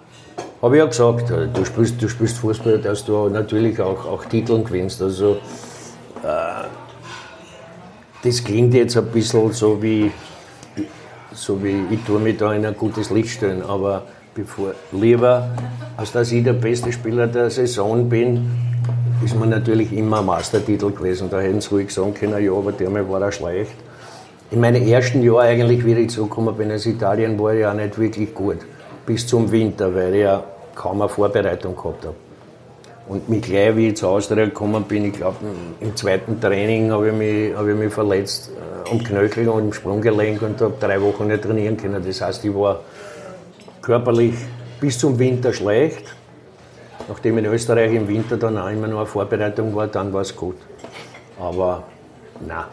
habe ich ja gesagt. Du spielst, du spielst Fußball, dass du natürlich auch, auch Titel gewinnst. Also, äh, das klingt jetzt ein bisschen so wie, so wie ich tue mich da in ein gutes Licht stellen, aber bevor lieber, als dass ich der beste Spieler der Saison bin, ist man natürlich immer Mastertitel gewesen. Da hätten sie ruhig sagen können, ja, aber der war er schlecht. In meinen ersten Jahren eigentlich, wie ich zurückgekommen bin aus Italien, war ich ja nicht wirklich gut. Bis zum Winter, weil ich ja kaum eine Vorbereitung gehabt habe. Und mich gleich, wie ich zu Austria gekommen bin, ich glaube, im zweiten Training habe ich mich, hab ich mich verletzt äh, am Knöchel und im Sprunggelenk und habe drei Wochen nicht trainieren können. Das heißt, ich war körperlich bis zum Winter schlecht. Nachdem in Österreich im Winter dann auch immer noch eine Vorbereitung war, dann war es gut. Aber na,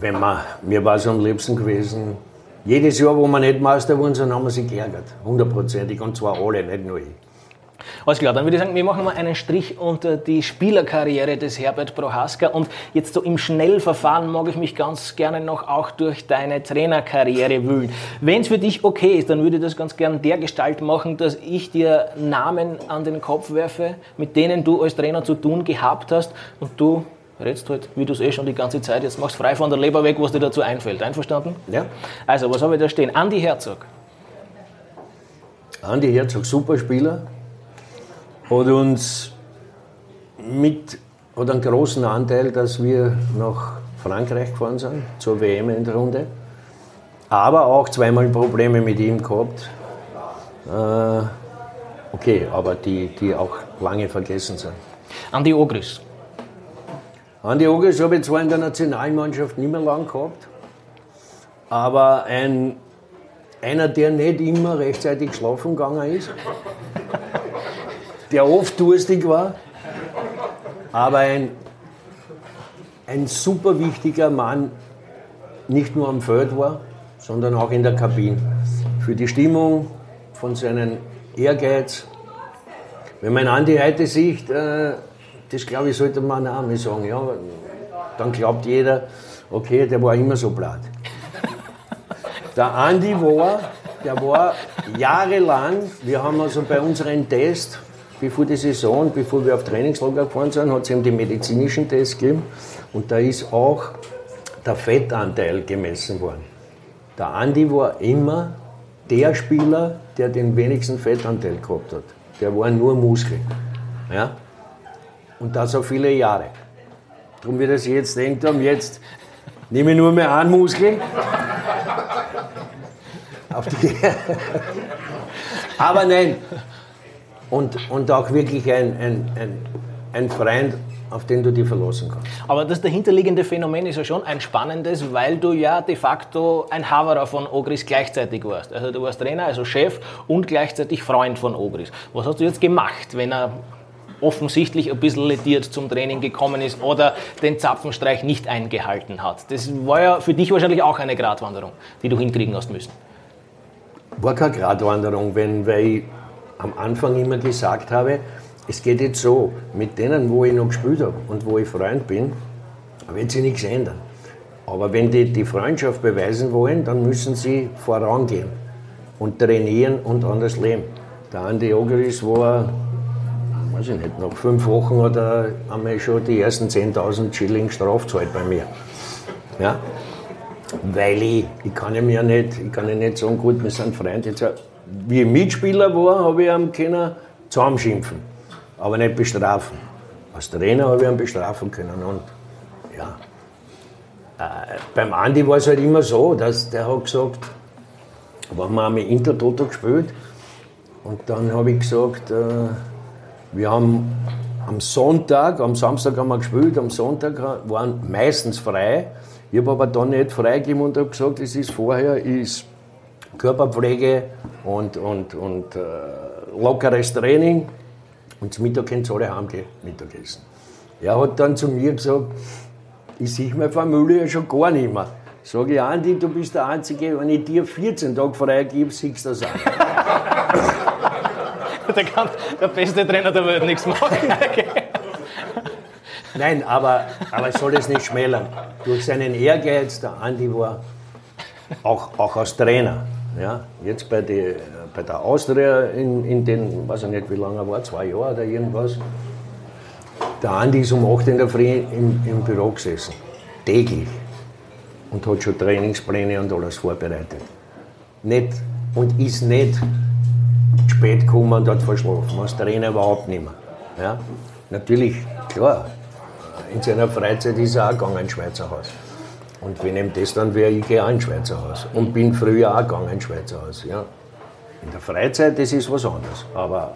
wenn man, mir war es am liebsten gewesen, jedes Jahr, wo wir nicht Meister wurden, dann haben wir sich geärgert. Hundertprozentig. Und zwar alle, nicht nur ich. Alles klar, dann würde ich sagen, wir machen mal einen Strich unter die Spielerkarriere des Herbert Prohaska und jetzt so im Schnellverfahren mag ich mich ganz gerne noch auch durch deine Trainerkarriere wühlen. Wenn es für dich okay ist, dann würde ich das ganz gern der Gestalt machen, dass ich dir Namen an den Kopf werfe, mit denen du als Trainer zu tun gehabt hast und du redst halt, wie du es eh schon die ganze Zeit, jetzt machst frei von der Leber weg, was dir dazu einfällt. Einverstanden? Ja. Also, was habe ich da stehen? Andi Herzog. Andi Herzog, super Spieler, hat uns mit, hat einen großen Anteil, dass wir nach Frankreich gefahren sind, zur WM-Endrunde. Aber auch zweimal Probleme mit ihm gehabt. Äh, okay, aber die, die auch lange vergessen sind. Andi Ogris. Andi Ogris habe ich zwar in der Nationalmannschaft nicht mehr lang gehabt, aber ein, einer, der nicht immer rechtzeitig schlafen gegangen ist der oft durstig war aber ein, ein super wichtiger Mann, nicht nur am Feld war, sondern auch in der Kabine. Für die Stimmung, von seinem Ehrgeiz. Wenn man Andi heute sieht, äh, das glaube ich, sollte man auch mal sagen. Ja, dann glaubt jeder, okay, der war immer so blatt. Der Andi war, der war jahrelang, wir haben also bei unserem Test, bevor die Saison, bevor wir auf Trainingslager gefahren sind, hat es eben die medizinischen Tests gegeben und da ist auch der Fettanteil gemessen worden. Der Andi war immer der Spieler, der den wenigsten Fettanteil gehabt hat. Der war nur Muskel. Ja? Und das auch viele Jahre. Darum er sich jetzt denkt haben, jetzt nehme ich nur mehr einen Muskel. Auf die Aber nein. Und, und auch wirklich ein, ein, ein, ein Freund, auf den du dich verlassen kannst. Aber das dahinterliegende Phänomen ist ja schon ein spannendes, weil du ja de facto ein Haverer von Ogris gleichzeitig warst. Also du warst Trainer, also Chef und gleichzeitig Freund von Ogris. Was hast du jetzt gemacht, wenn er offensichtlich ein bisschen lediert zum Training gekommen ist oder den Zapfenstreich nicht eingehalten hat? Das war ja für dich wahrscheinlich auch eine Gratwanderung, die du hinkriegen hast müssen. War keine Gratwanderung, wenn, weil am Anfang immer gesagt habe, es geht jetzt so, mit denen, wo ich noch gespielt habe und wo ich Freund bin, wird sich nichts ändern. Aber wenn die die Freundschaft beweisen wollen, dann müssen sie vorangehen und trainieren und anders leben. Der Andi Ogeris war, weiß ich nicht, nach fünf Wochen hat er einmal schon die ersten 10.000 Schilling Strafzeit bei mir. Ja? Weil ich, ich kann ihm ja nicht, ich kann ja nicht sagen, gut, wir sind Freunde. Jetzt, wie ich Mitspieler war, habe ich ihm können zusammenschimpfen aber nicht bestrafen. Als Trainer habe ich ihn bestrafen können. Und ja, äh, beim Andi war es halt immer so, dass der hat gesagt, wir haben einmal Intertoto gespielt und dann habe ich gesagt, äh, wir haben am Sonntag, am Samstag haben wir gespielt, am Sonntag waren meistens frei. Ich habe aber dann nicht freigegeben und habe gesagt, es ist vorher ist Körperpflege und, und, und äh, lockeres Training. Und zum Mittag können sie alle heimgehen, Mittagessen. Er hat dann zu mir gesagt, ich sehe meine Familie ja schon gar nicht mehr. Sag ich, Andi, du bist der Einzige, wenn ich dir 14 Tage frei gebe, siehst du das auch. der, kann, der beste Trainer der Welt nichts machen. Nein, aber, aber es soll es nicht schmälern. Durch seinen Ehrgeiz, der Andi war auch, auch als Trainer. Ja, jetzt bei, die, bei der Austria in, in den, weiß ich nicht wie lange war, zwei Jahre oder irgendwas. Der Andi ist um 8 in der Früh im, im Büro gesessen. Täglich. Und hat schon Trainingspläne und alles vorbereitet. Nicht, und ist nicht spät gekommen und hat verschlafen. Als Trainer überhaupt nicht mehr. Ja? Natürlich, klar, in seiner Freizeit ist er auch gegangen ins Schweizer Haus. Und wenn ihm das dann wäre, ich gehe auch ins Schweizer Haus. Und bin früher auch gegangen ins Schweizer Haus. Ja. In der Freizeit, das ist was anderes. Aber,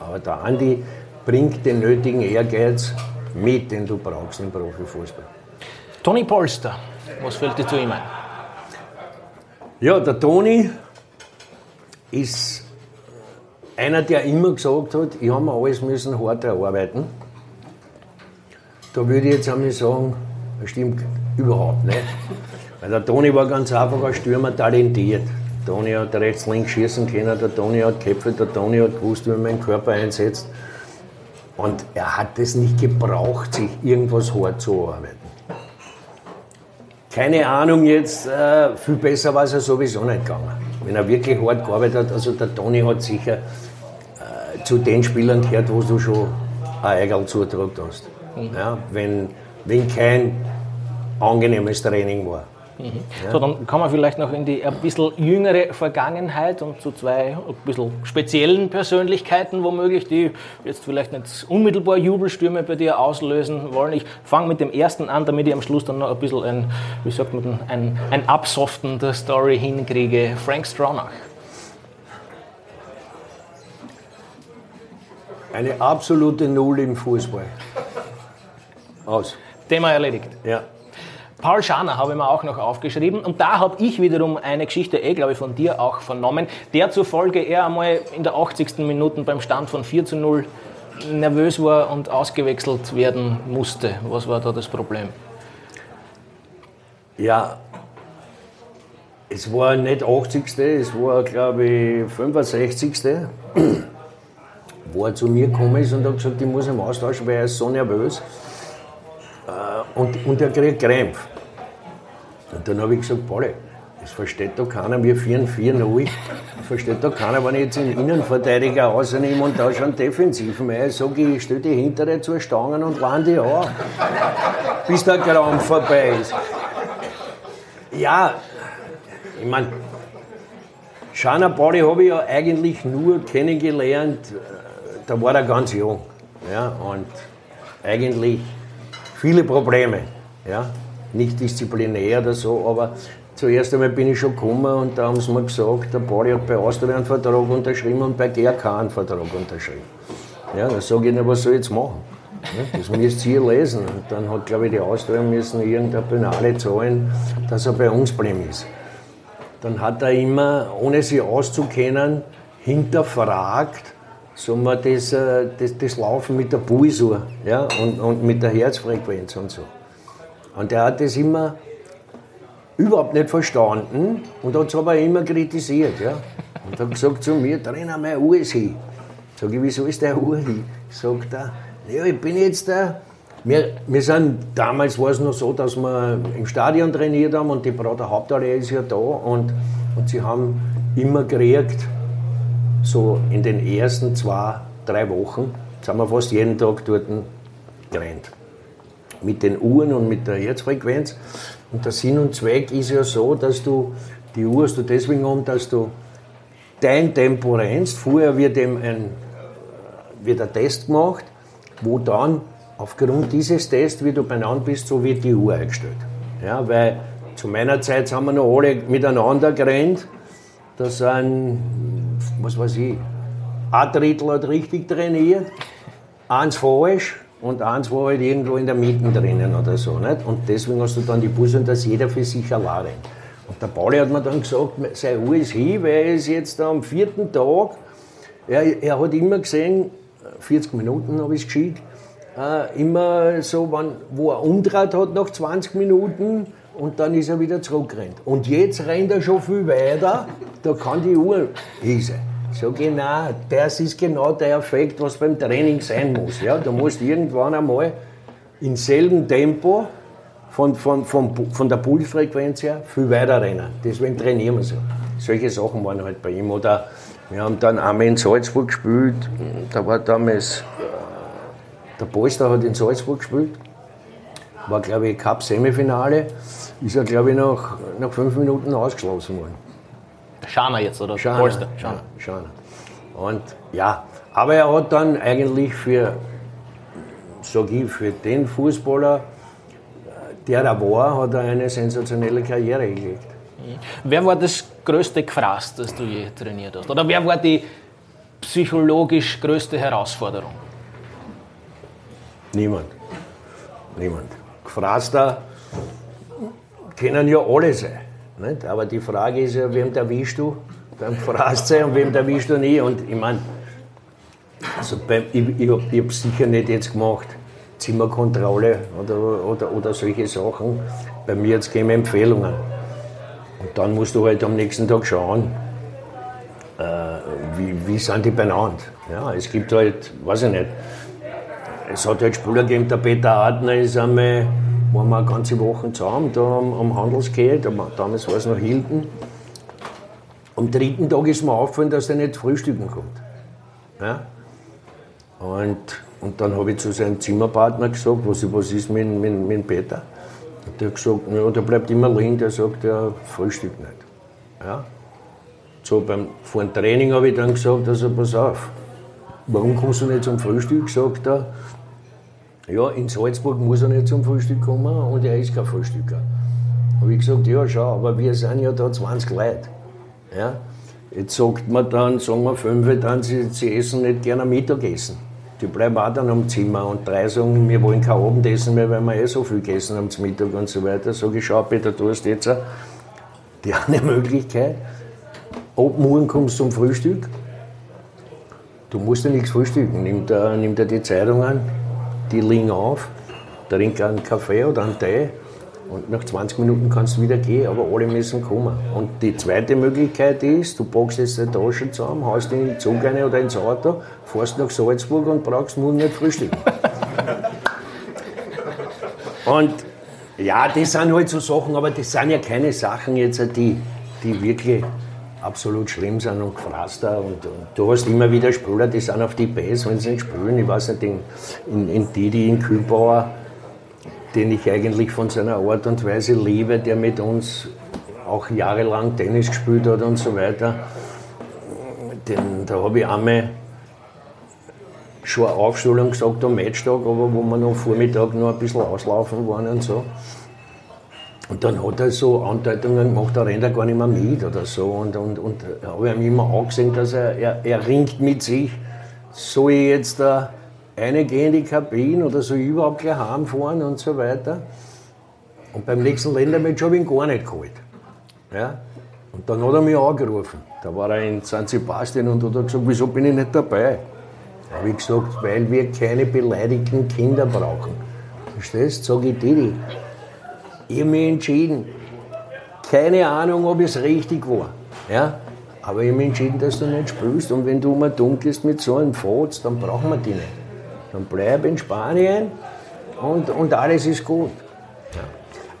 aber der Andi bringt den nötigen Ehrgeiz mit, den du brauchst im Profifußball. Toni Polster, was fällt dir zu ihm ein? Ja, der Toni ist einer, der immer gesagt hat, ich habe mir alles müssen hart erarbeiten. Da würde ich jetzt einmal sagen, das stimmt überhaupt nicht. Weil der Toni war ganz einfach als Stürmer talentiert. Der Toni hat rechts, links schießen können, der Toni hat geköpft, der Toni hat gewusst, wie man den Körper einsetzt. Und er hat es nicht gebraucht, sich irgendwas hart zu arbeiten. Keine Ahnung jetzt, äh, viel besser war es ja sowieso nicht gegangen. Wenn er wirklich hart gearbeitet hat, also der Toni hat sicher äh, zu den Spielern gehört, wo du schon ein Eigel zugetragen hast. Mhm. Ja, wenn, wenn kein angenehmes Training war. Mhm. Ja. So, dann kommen wir vielleicht noch in die ein bisschen jüngere Vergangenheit und zu zwei ein bisschen speziellen Persönlichkeiten womöglich, die jetzt vielleicht nicht unmittelbar Jubelstürme bei dir auslösen wollen. Ich fange mit dem ersten an, damit ich am Schluss dann noch ein bisschen ein, wie sagt man, ein, ein Absoften der Story hinkriege. Frank Stronach. Eine absolute Null im Fußball. Aus. Thema erledigt. Ja. Paul Scharner habe ich mir auch noch aufgeschrieben und da habe ich wiederum eine Geschichte, eh glaube ich, von dir auch vernommen, der zufolge er einmal in der 80. Minute beim Stand von 4 zu 0 nervös war und ausgewechselt werden musste? Was war da das Problem? Ja, es war nicht 80. Es war, glaube ich, 65. wo er zu mir gekommen ist und hat gesagt, ich muss ihn austauschen, weil er ist so nervös. Äh, und, und er kriegt Krämpf. Und dann habe ich gesagt, Pauli, das versteht doch keiner, wir führen 4-0. Versteht doch keiner, wenn ich jetzt einen Innenverteidiger rausnehme und da schon Defensiven. Ich sage, ich stelle die hintere zur Stangen und lande die an, bis der Krampf vorbei ist. Ja, ich meine, Shana Body habe ich ja eigentlich nur kennengelernt, äh, da war er ganz jung. Ja, und eigentlich viele Probleme. Ja, nicht disziplinär oder so, aber zuerst einmal bin ich schon gekommen und da haben sie mir gesagt, der Body hat bei Austria einen Vertrag unterschrieben und bei GRK einen Vertrag unterschrieben. Ja, da sage ich ihnen, was soll ich jetzt machen? Ja, das müsst ihr lesen. Und dann hat, glaube ich, die Austria müssen irgendeine Penale zahlen, dass er bei uns geblieben ist. Dann hat er immer, ohne sich auszukennen, hinterfragt, sagen wir, das, äh, das, das Laufen mit der Pulsuhr ja, und, und mit der Herzfrequenz und so. Und er hat das immer überhaupt nicht verstanden und hat es aber immer kritisiert. Ja. Und hat gesagt zu mir, Trainer, meine Uhr ist hin. Sag ich, wieso ist der Uhr hin? Sagt er, ja, ich bin jetzt der. Wir, wir sind, damals war es noch so, dass wir im Stadion trainiert haben und die Prater Hauptallee ist ja da und, und sie haben immer gekriegt, so in den ersten zwei, drei Wochen, sind wir fast jeden Tag dort gerannt. Mit den Uhren und mit der Herzfrequenz. Und der Sinn und Zweck ist ja so, dass du, die Uhr hast du deswegen um, dass du dein Tempo rennst. Vorher wird eben ein, wird ein Test gemacht, wo dann aufgrund dieses Tests, wie du benannt bist, so wird die Uhr eingestellt. Ja, weil zu meiner Zeit haben wir noch alle miteinander gerannt. Da sind, was weiß ich, ein Drittel hat richtig trainiert, eins falsch und eins war halt irgendwo in der Mitte drinnen oder so. Nicht? Und deswegen hast du dann die Busse, dass jeder für sich allein rennt. Und der Pauli hat mir dann gesagt, Uhr ist hin, weil er ist jetzt am vierten Tag, er, er hat immer gesehen, 40 Minuten habe ich es geschickt, äh, immer so, wenn, wo er umdreht hat nach 20 Minuten und dann ist er wieder zurückgerannt. Und jetzt rennt er schon viel weiter, da kann die Uhr hieße. So genau, das ist genau der Effekt, was beim Training sein muss. Ja? Du musst irgendwann einmal im selben Tempo von, von, von, von der Pulsfrequenz her viel weiter rennen. Deswegen trainieren wir so. Solche Sachen waren halt bei ihm. Oder wir haben dann einmal in Salzburg gespielt, da war damals der Polster hat in Salzburg gespielt, war glaube ich Cup-Semifinale, ist er glaube ich nach, nach fünf Minuten ausgeschlossen worden. Schana jetzt oder Schana, Polster? Schana. Schana. Und ja, aber er hat dann eigentlich für, sag ich, für den Fußballer, der er war, hat er eine sensationelle Karriere hingelegt. Wer war das größte Gras, das du je trainiert hast? Oder wer war die psychologisch größte Herausforderung? Niemand. Niemand. Gefraster können ja alle sein. Nicht? Aber die Frage ist ja, wem erwischst du beim sein und wem erwischst du nie. Und ich meine, also beim, ich, ich habe hab sicher nicht jetzt gemacht, Zimmerkontrolle oder, oder, oder solche Sachen. Bei mir jetzt gehen Empfehlungen. Und dann musst du halt am nächsten Tag schauen, äh, wie, wie sind die benannt. Ja, es gibt halt, weiß ich nicht, es hat halt Spieler gegeben, der Peter Adner ist einmal, waren wir eine ganze Woche zusammen, da am, am Handelsgate, damals war es noch Hilton. Am dritten Tag ist mir aufgefallen, dass er nicht frühstücken kommt. Ja? Und, und dann habe ich zu seinem Zimmerpartner gesagt, was, was ist mit, mit, mit Peter? Und der hat gesagt, ja, der bleibt immer liegen, der sagt, er frühstückt nicht. Ja? So, beim, vor dem Training habe ich dann gesagt, also pass auf, warum kommst du nicht zum Frühstück? Sagt er, ja, in Salzburg muss er nicht zum Frühstück kommen und er ist kein Frühstücker. Habe ich gesagt, ja, schau, aber wir sind ja da 20 Leute. Ja? Jetzt sagt man dann, sagen wir fünf, dann, sie, sie essen nicht gerne Mittagessen. Die bleiben auch dann am Zimmer und drei sagen, wir wollen kein Abendessen mehr, weil wir eh so viel gegessen haben zum Mittag und so weiter. Sag ich, schau Peter, du hast jetzt die eine Möglichkeit. Ab morgen kommst du zum Frühstück du musst ja nichts frühstücken. Nimm dir, die Zeitungen, die liegen auf, trink einen Kaffee oder einen Tee und nach 20 Minuten kannst du wieder gehen, aber alle müssen kommen. Und die zweite Möglichkeit ist, du packst jetzt eine Tasche zusammen, haust in den Zug rein oder ins Auto, fährst nach Salzburg und brauchst morgen nicht frühstücken. und ja, das sind halt so Sachen, aber das sind ja keine Sachen jetzt, die, die wirklich absolut schlimm sind und gefrasst Und, und, du hast immer wieder Spieler, die sind auf die Base, wenn sie nicht spielen. Ich weiß nicht, in, in, in Didi, in Kühlbauer, den ich eigentlich von seiner Art und Weise liebe, der mit uns auch jahrelang Tennis gespielt hat und so weiter. Den, da habe ich einmal schon eine Aufstellung gesagt am Matchtag, aber wo wir noch Vormittag noch ein bisschen auslaufen waren und so. Und dann hat er so Andeutungen gemacht, da rennt er gar nicht mehr mit oder so. Und, und, und habe ihm immer angesehen, dass er, er, er ringt mit sich. Soll ich jetzt da eine gehen in die Kabine oder soll ich überhaupt gleich heimfahren und so weiter. Und beim nächsten Ländermatch habe ich ihn gar nicht geholt. Ja? Und dann hat er mich angerufen. Da war er in San Sebastian und hat gesagt, wieso bin ich nicht dabei? Da habe ich gesagt, weil wir keine beleidigten Kinder brauchen. Verstehst du? Sag ich dir. Ich habe mich entschieden. Keine Ahnung, ob es richtig war. Ja? Aber ich habe mich entschieden, dass du nicht spielst. Und wenn du mal dunkelst mit so einem Fotz, dann brauchen wir die nicht. Dann bleib in Spanien und, und alles ist gut. Ja.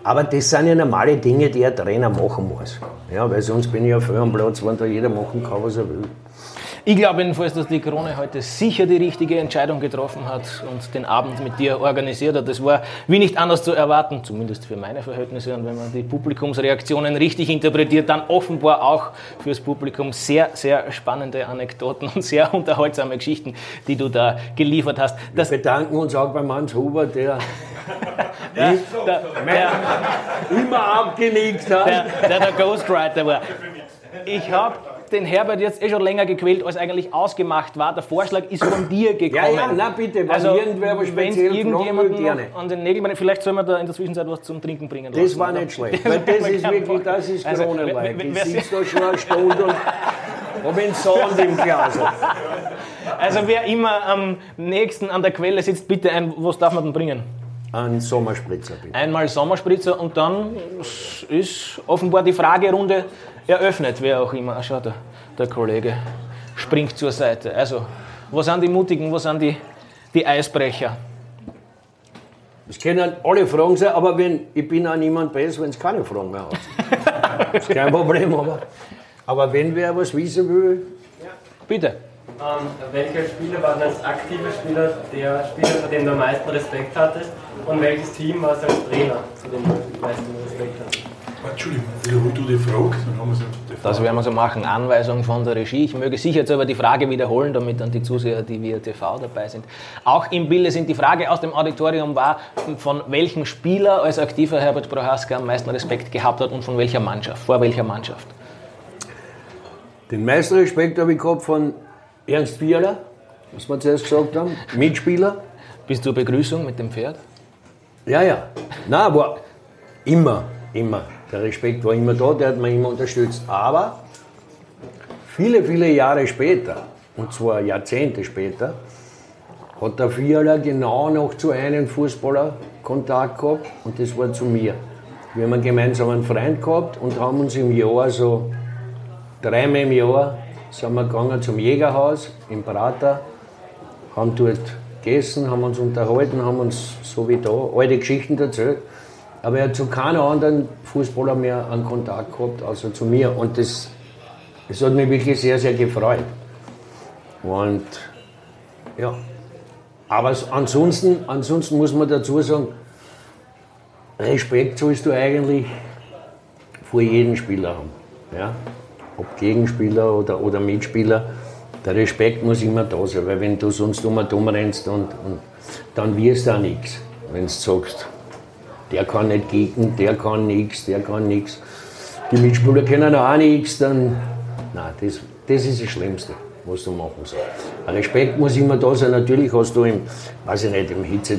Aber das sind ja normale Dinge, die ein Trainer machen muss. Ja, weil sonst bin ich ja voll am Platz, wenn da jeder machen kann, was er will. Ich glaube jedenfalls, dass die Krone heute sicher die richtige Entscheidung getroffen hat und den Abend mit dir organisiert hat. Das war wie nicht anders zu erwarten, zumindest für meine Verhältnisse. Und wenn man die Publikumsreaktionen richtig interpretiert, dann offenbar auch fürs Publikum sehr, sehr spannende Anekdoten und sehr unterhaltsame Geschichten, die du da geliefert hast. Das Wir bedanken uns auch beim Hans Huber, der, der, der, der immer abgenickt hat. Der, der der Ghostwriter war. Ich habe den Herbert jetzt eh schon länger gequält, als eigentlich ausgemacht war. Der Vorschlag ist von dir gekommen. Ja, ja, na bitte, wenn also, irgendwer was speziell irgendjemand gerne. an den Nägeln, vielleicht soll man da in der Zwischenzeit was zum Trinken bringen lassen. Das war nicht schlecht, weil das ist wirklich, das ist also, Kronenleid. Ich sitze da schon eine Stunde und habe einen Sand im Glas. Also wer immer am nächsten an der Quelle sitzt, bitte ein, was darf man denn bringen? Ein Sommerspritzer bitte. Einmal Sommerspritzer und dann ist offenbar die Fragerunde eröffnet, wer auch immer. Schau, der, der Kollege springt zur Seite. Also, wo sind die Mutigen, wo sind die, die Eisbrecher? Das können alle Fragen sein, aber wenn, ich bin auch niemand besser, wenn es keine Fragen mehr hat. das ist kein Problem, aber, aber wenn wer was wissen will. Ja. Bitte. Ähm, welcher Spieler war als aktiver Spieler der Spieler, vor dem du am meisten Respekt hattest? Und welches Team war es als Trainer, zu dem du am meisten Respekt hattest? Entschuldigung, wiederhol du die Frage, dann haben wir die Das werden wir so machen. Anweisung von der Regie. Ich möge sicher jetzt aber die Frage wiederholen, damit dann die Zuseher, die via TV dabei sind, auch im Bilde sind. Die Frage aus dem Auditorium war, von welchem Spieler als aktiver Herbert Prohaska am meisten Respekt gehabt hat und von welcher Mannschaft, vor welcher Mannschaft? Den meisten Respekt habe ich gehabt von Ernst Fiala, was wir zuerst gesagt haben, Mitspieler. Bis zur Begrüßung mit dem Pferd? Ja, ja. Nein, aber immer, immer. Der Respekt war immer da, der hat mich immer unterstützt. Aber viele, viele Jahre später, und zwar Jahrzehnte später, hat der Fiala genau noch zu einem Fußballer Kontakt gehabt und das war zu mir. Wir haben einen gemeinsamen Freund gehabt und haben uns im Jahr so dreimal im Jahr sind wir gegangen zum Jägerhaus im Prater, haben dort gegessen, haben uns unterhalten, haben uns so wie da alte Geschichten erzählt. Aber er hat zu keinem anderen Fußballer mehr einen Kontakt gehabt, außer zu mir. Und das, das hat mich wirklich sehr, sehr gefreut. Und ja, aber ansonsten, ansonsten muss man dazu sagen, Respekt sollst du eigentlich vor jedem Spieler haben. Ja? Ob Gegenspieler oder, oder Mitspieler. Der Respekt muss immer da sein, weil wenn du sonst um und rennst und, und dann wirst du auch nichts, wenn du sagst, der kann nicht gegen, der kann nichts, der kann nichts. Die Mitspieler können auch nichts, dann. Nein, das, das ist das Schlimmste, was du machen sollst. Respekt muss immer da sein. Natürlich hast du im, weiß ich nicht, im Hitze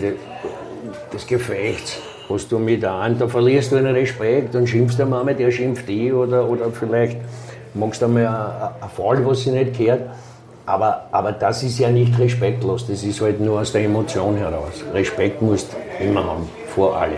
des Gefechts, hast du mit einem, da verlierst du einen Respekt und schimpfst der Mama, der schimpft dich oder, oder vielleicht magst du einmal ein Fall, was sie nicht gehört. aber, aber das ist ja nicht respektlos, das ist halt nur aus der Emotion heraus. Respekt musst du immer haben, vor alle.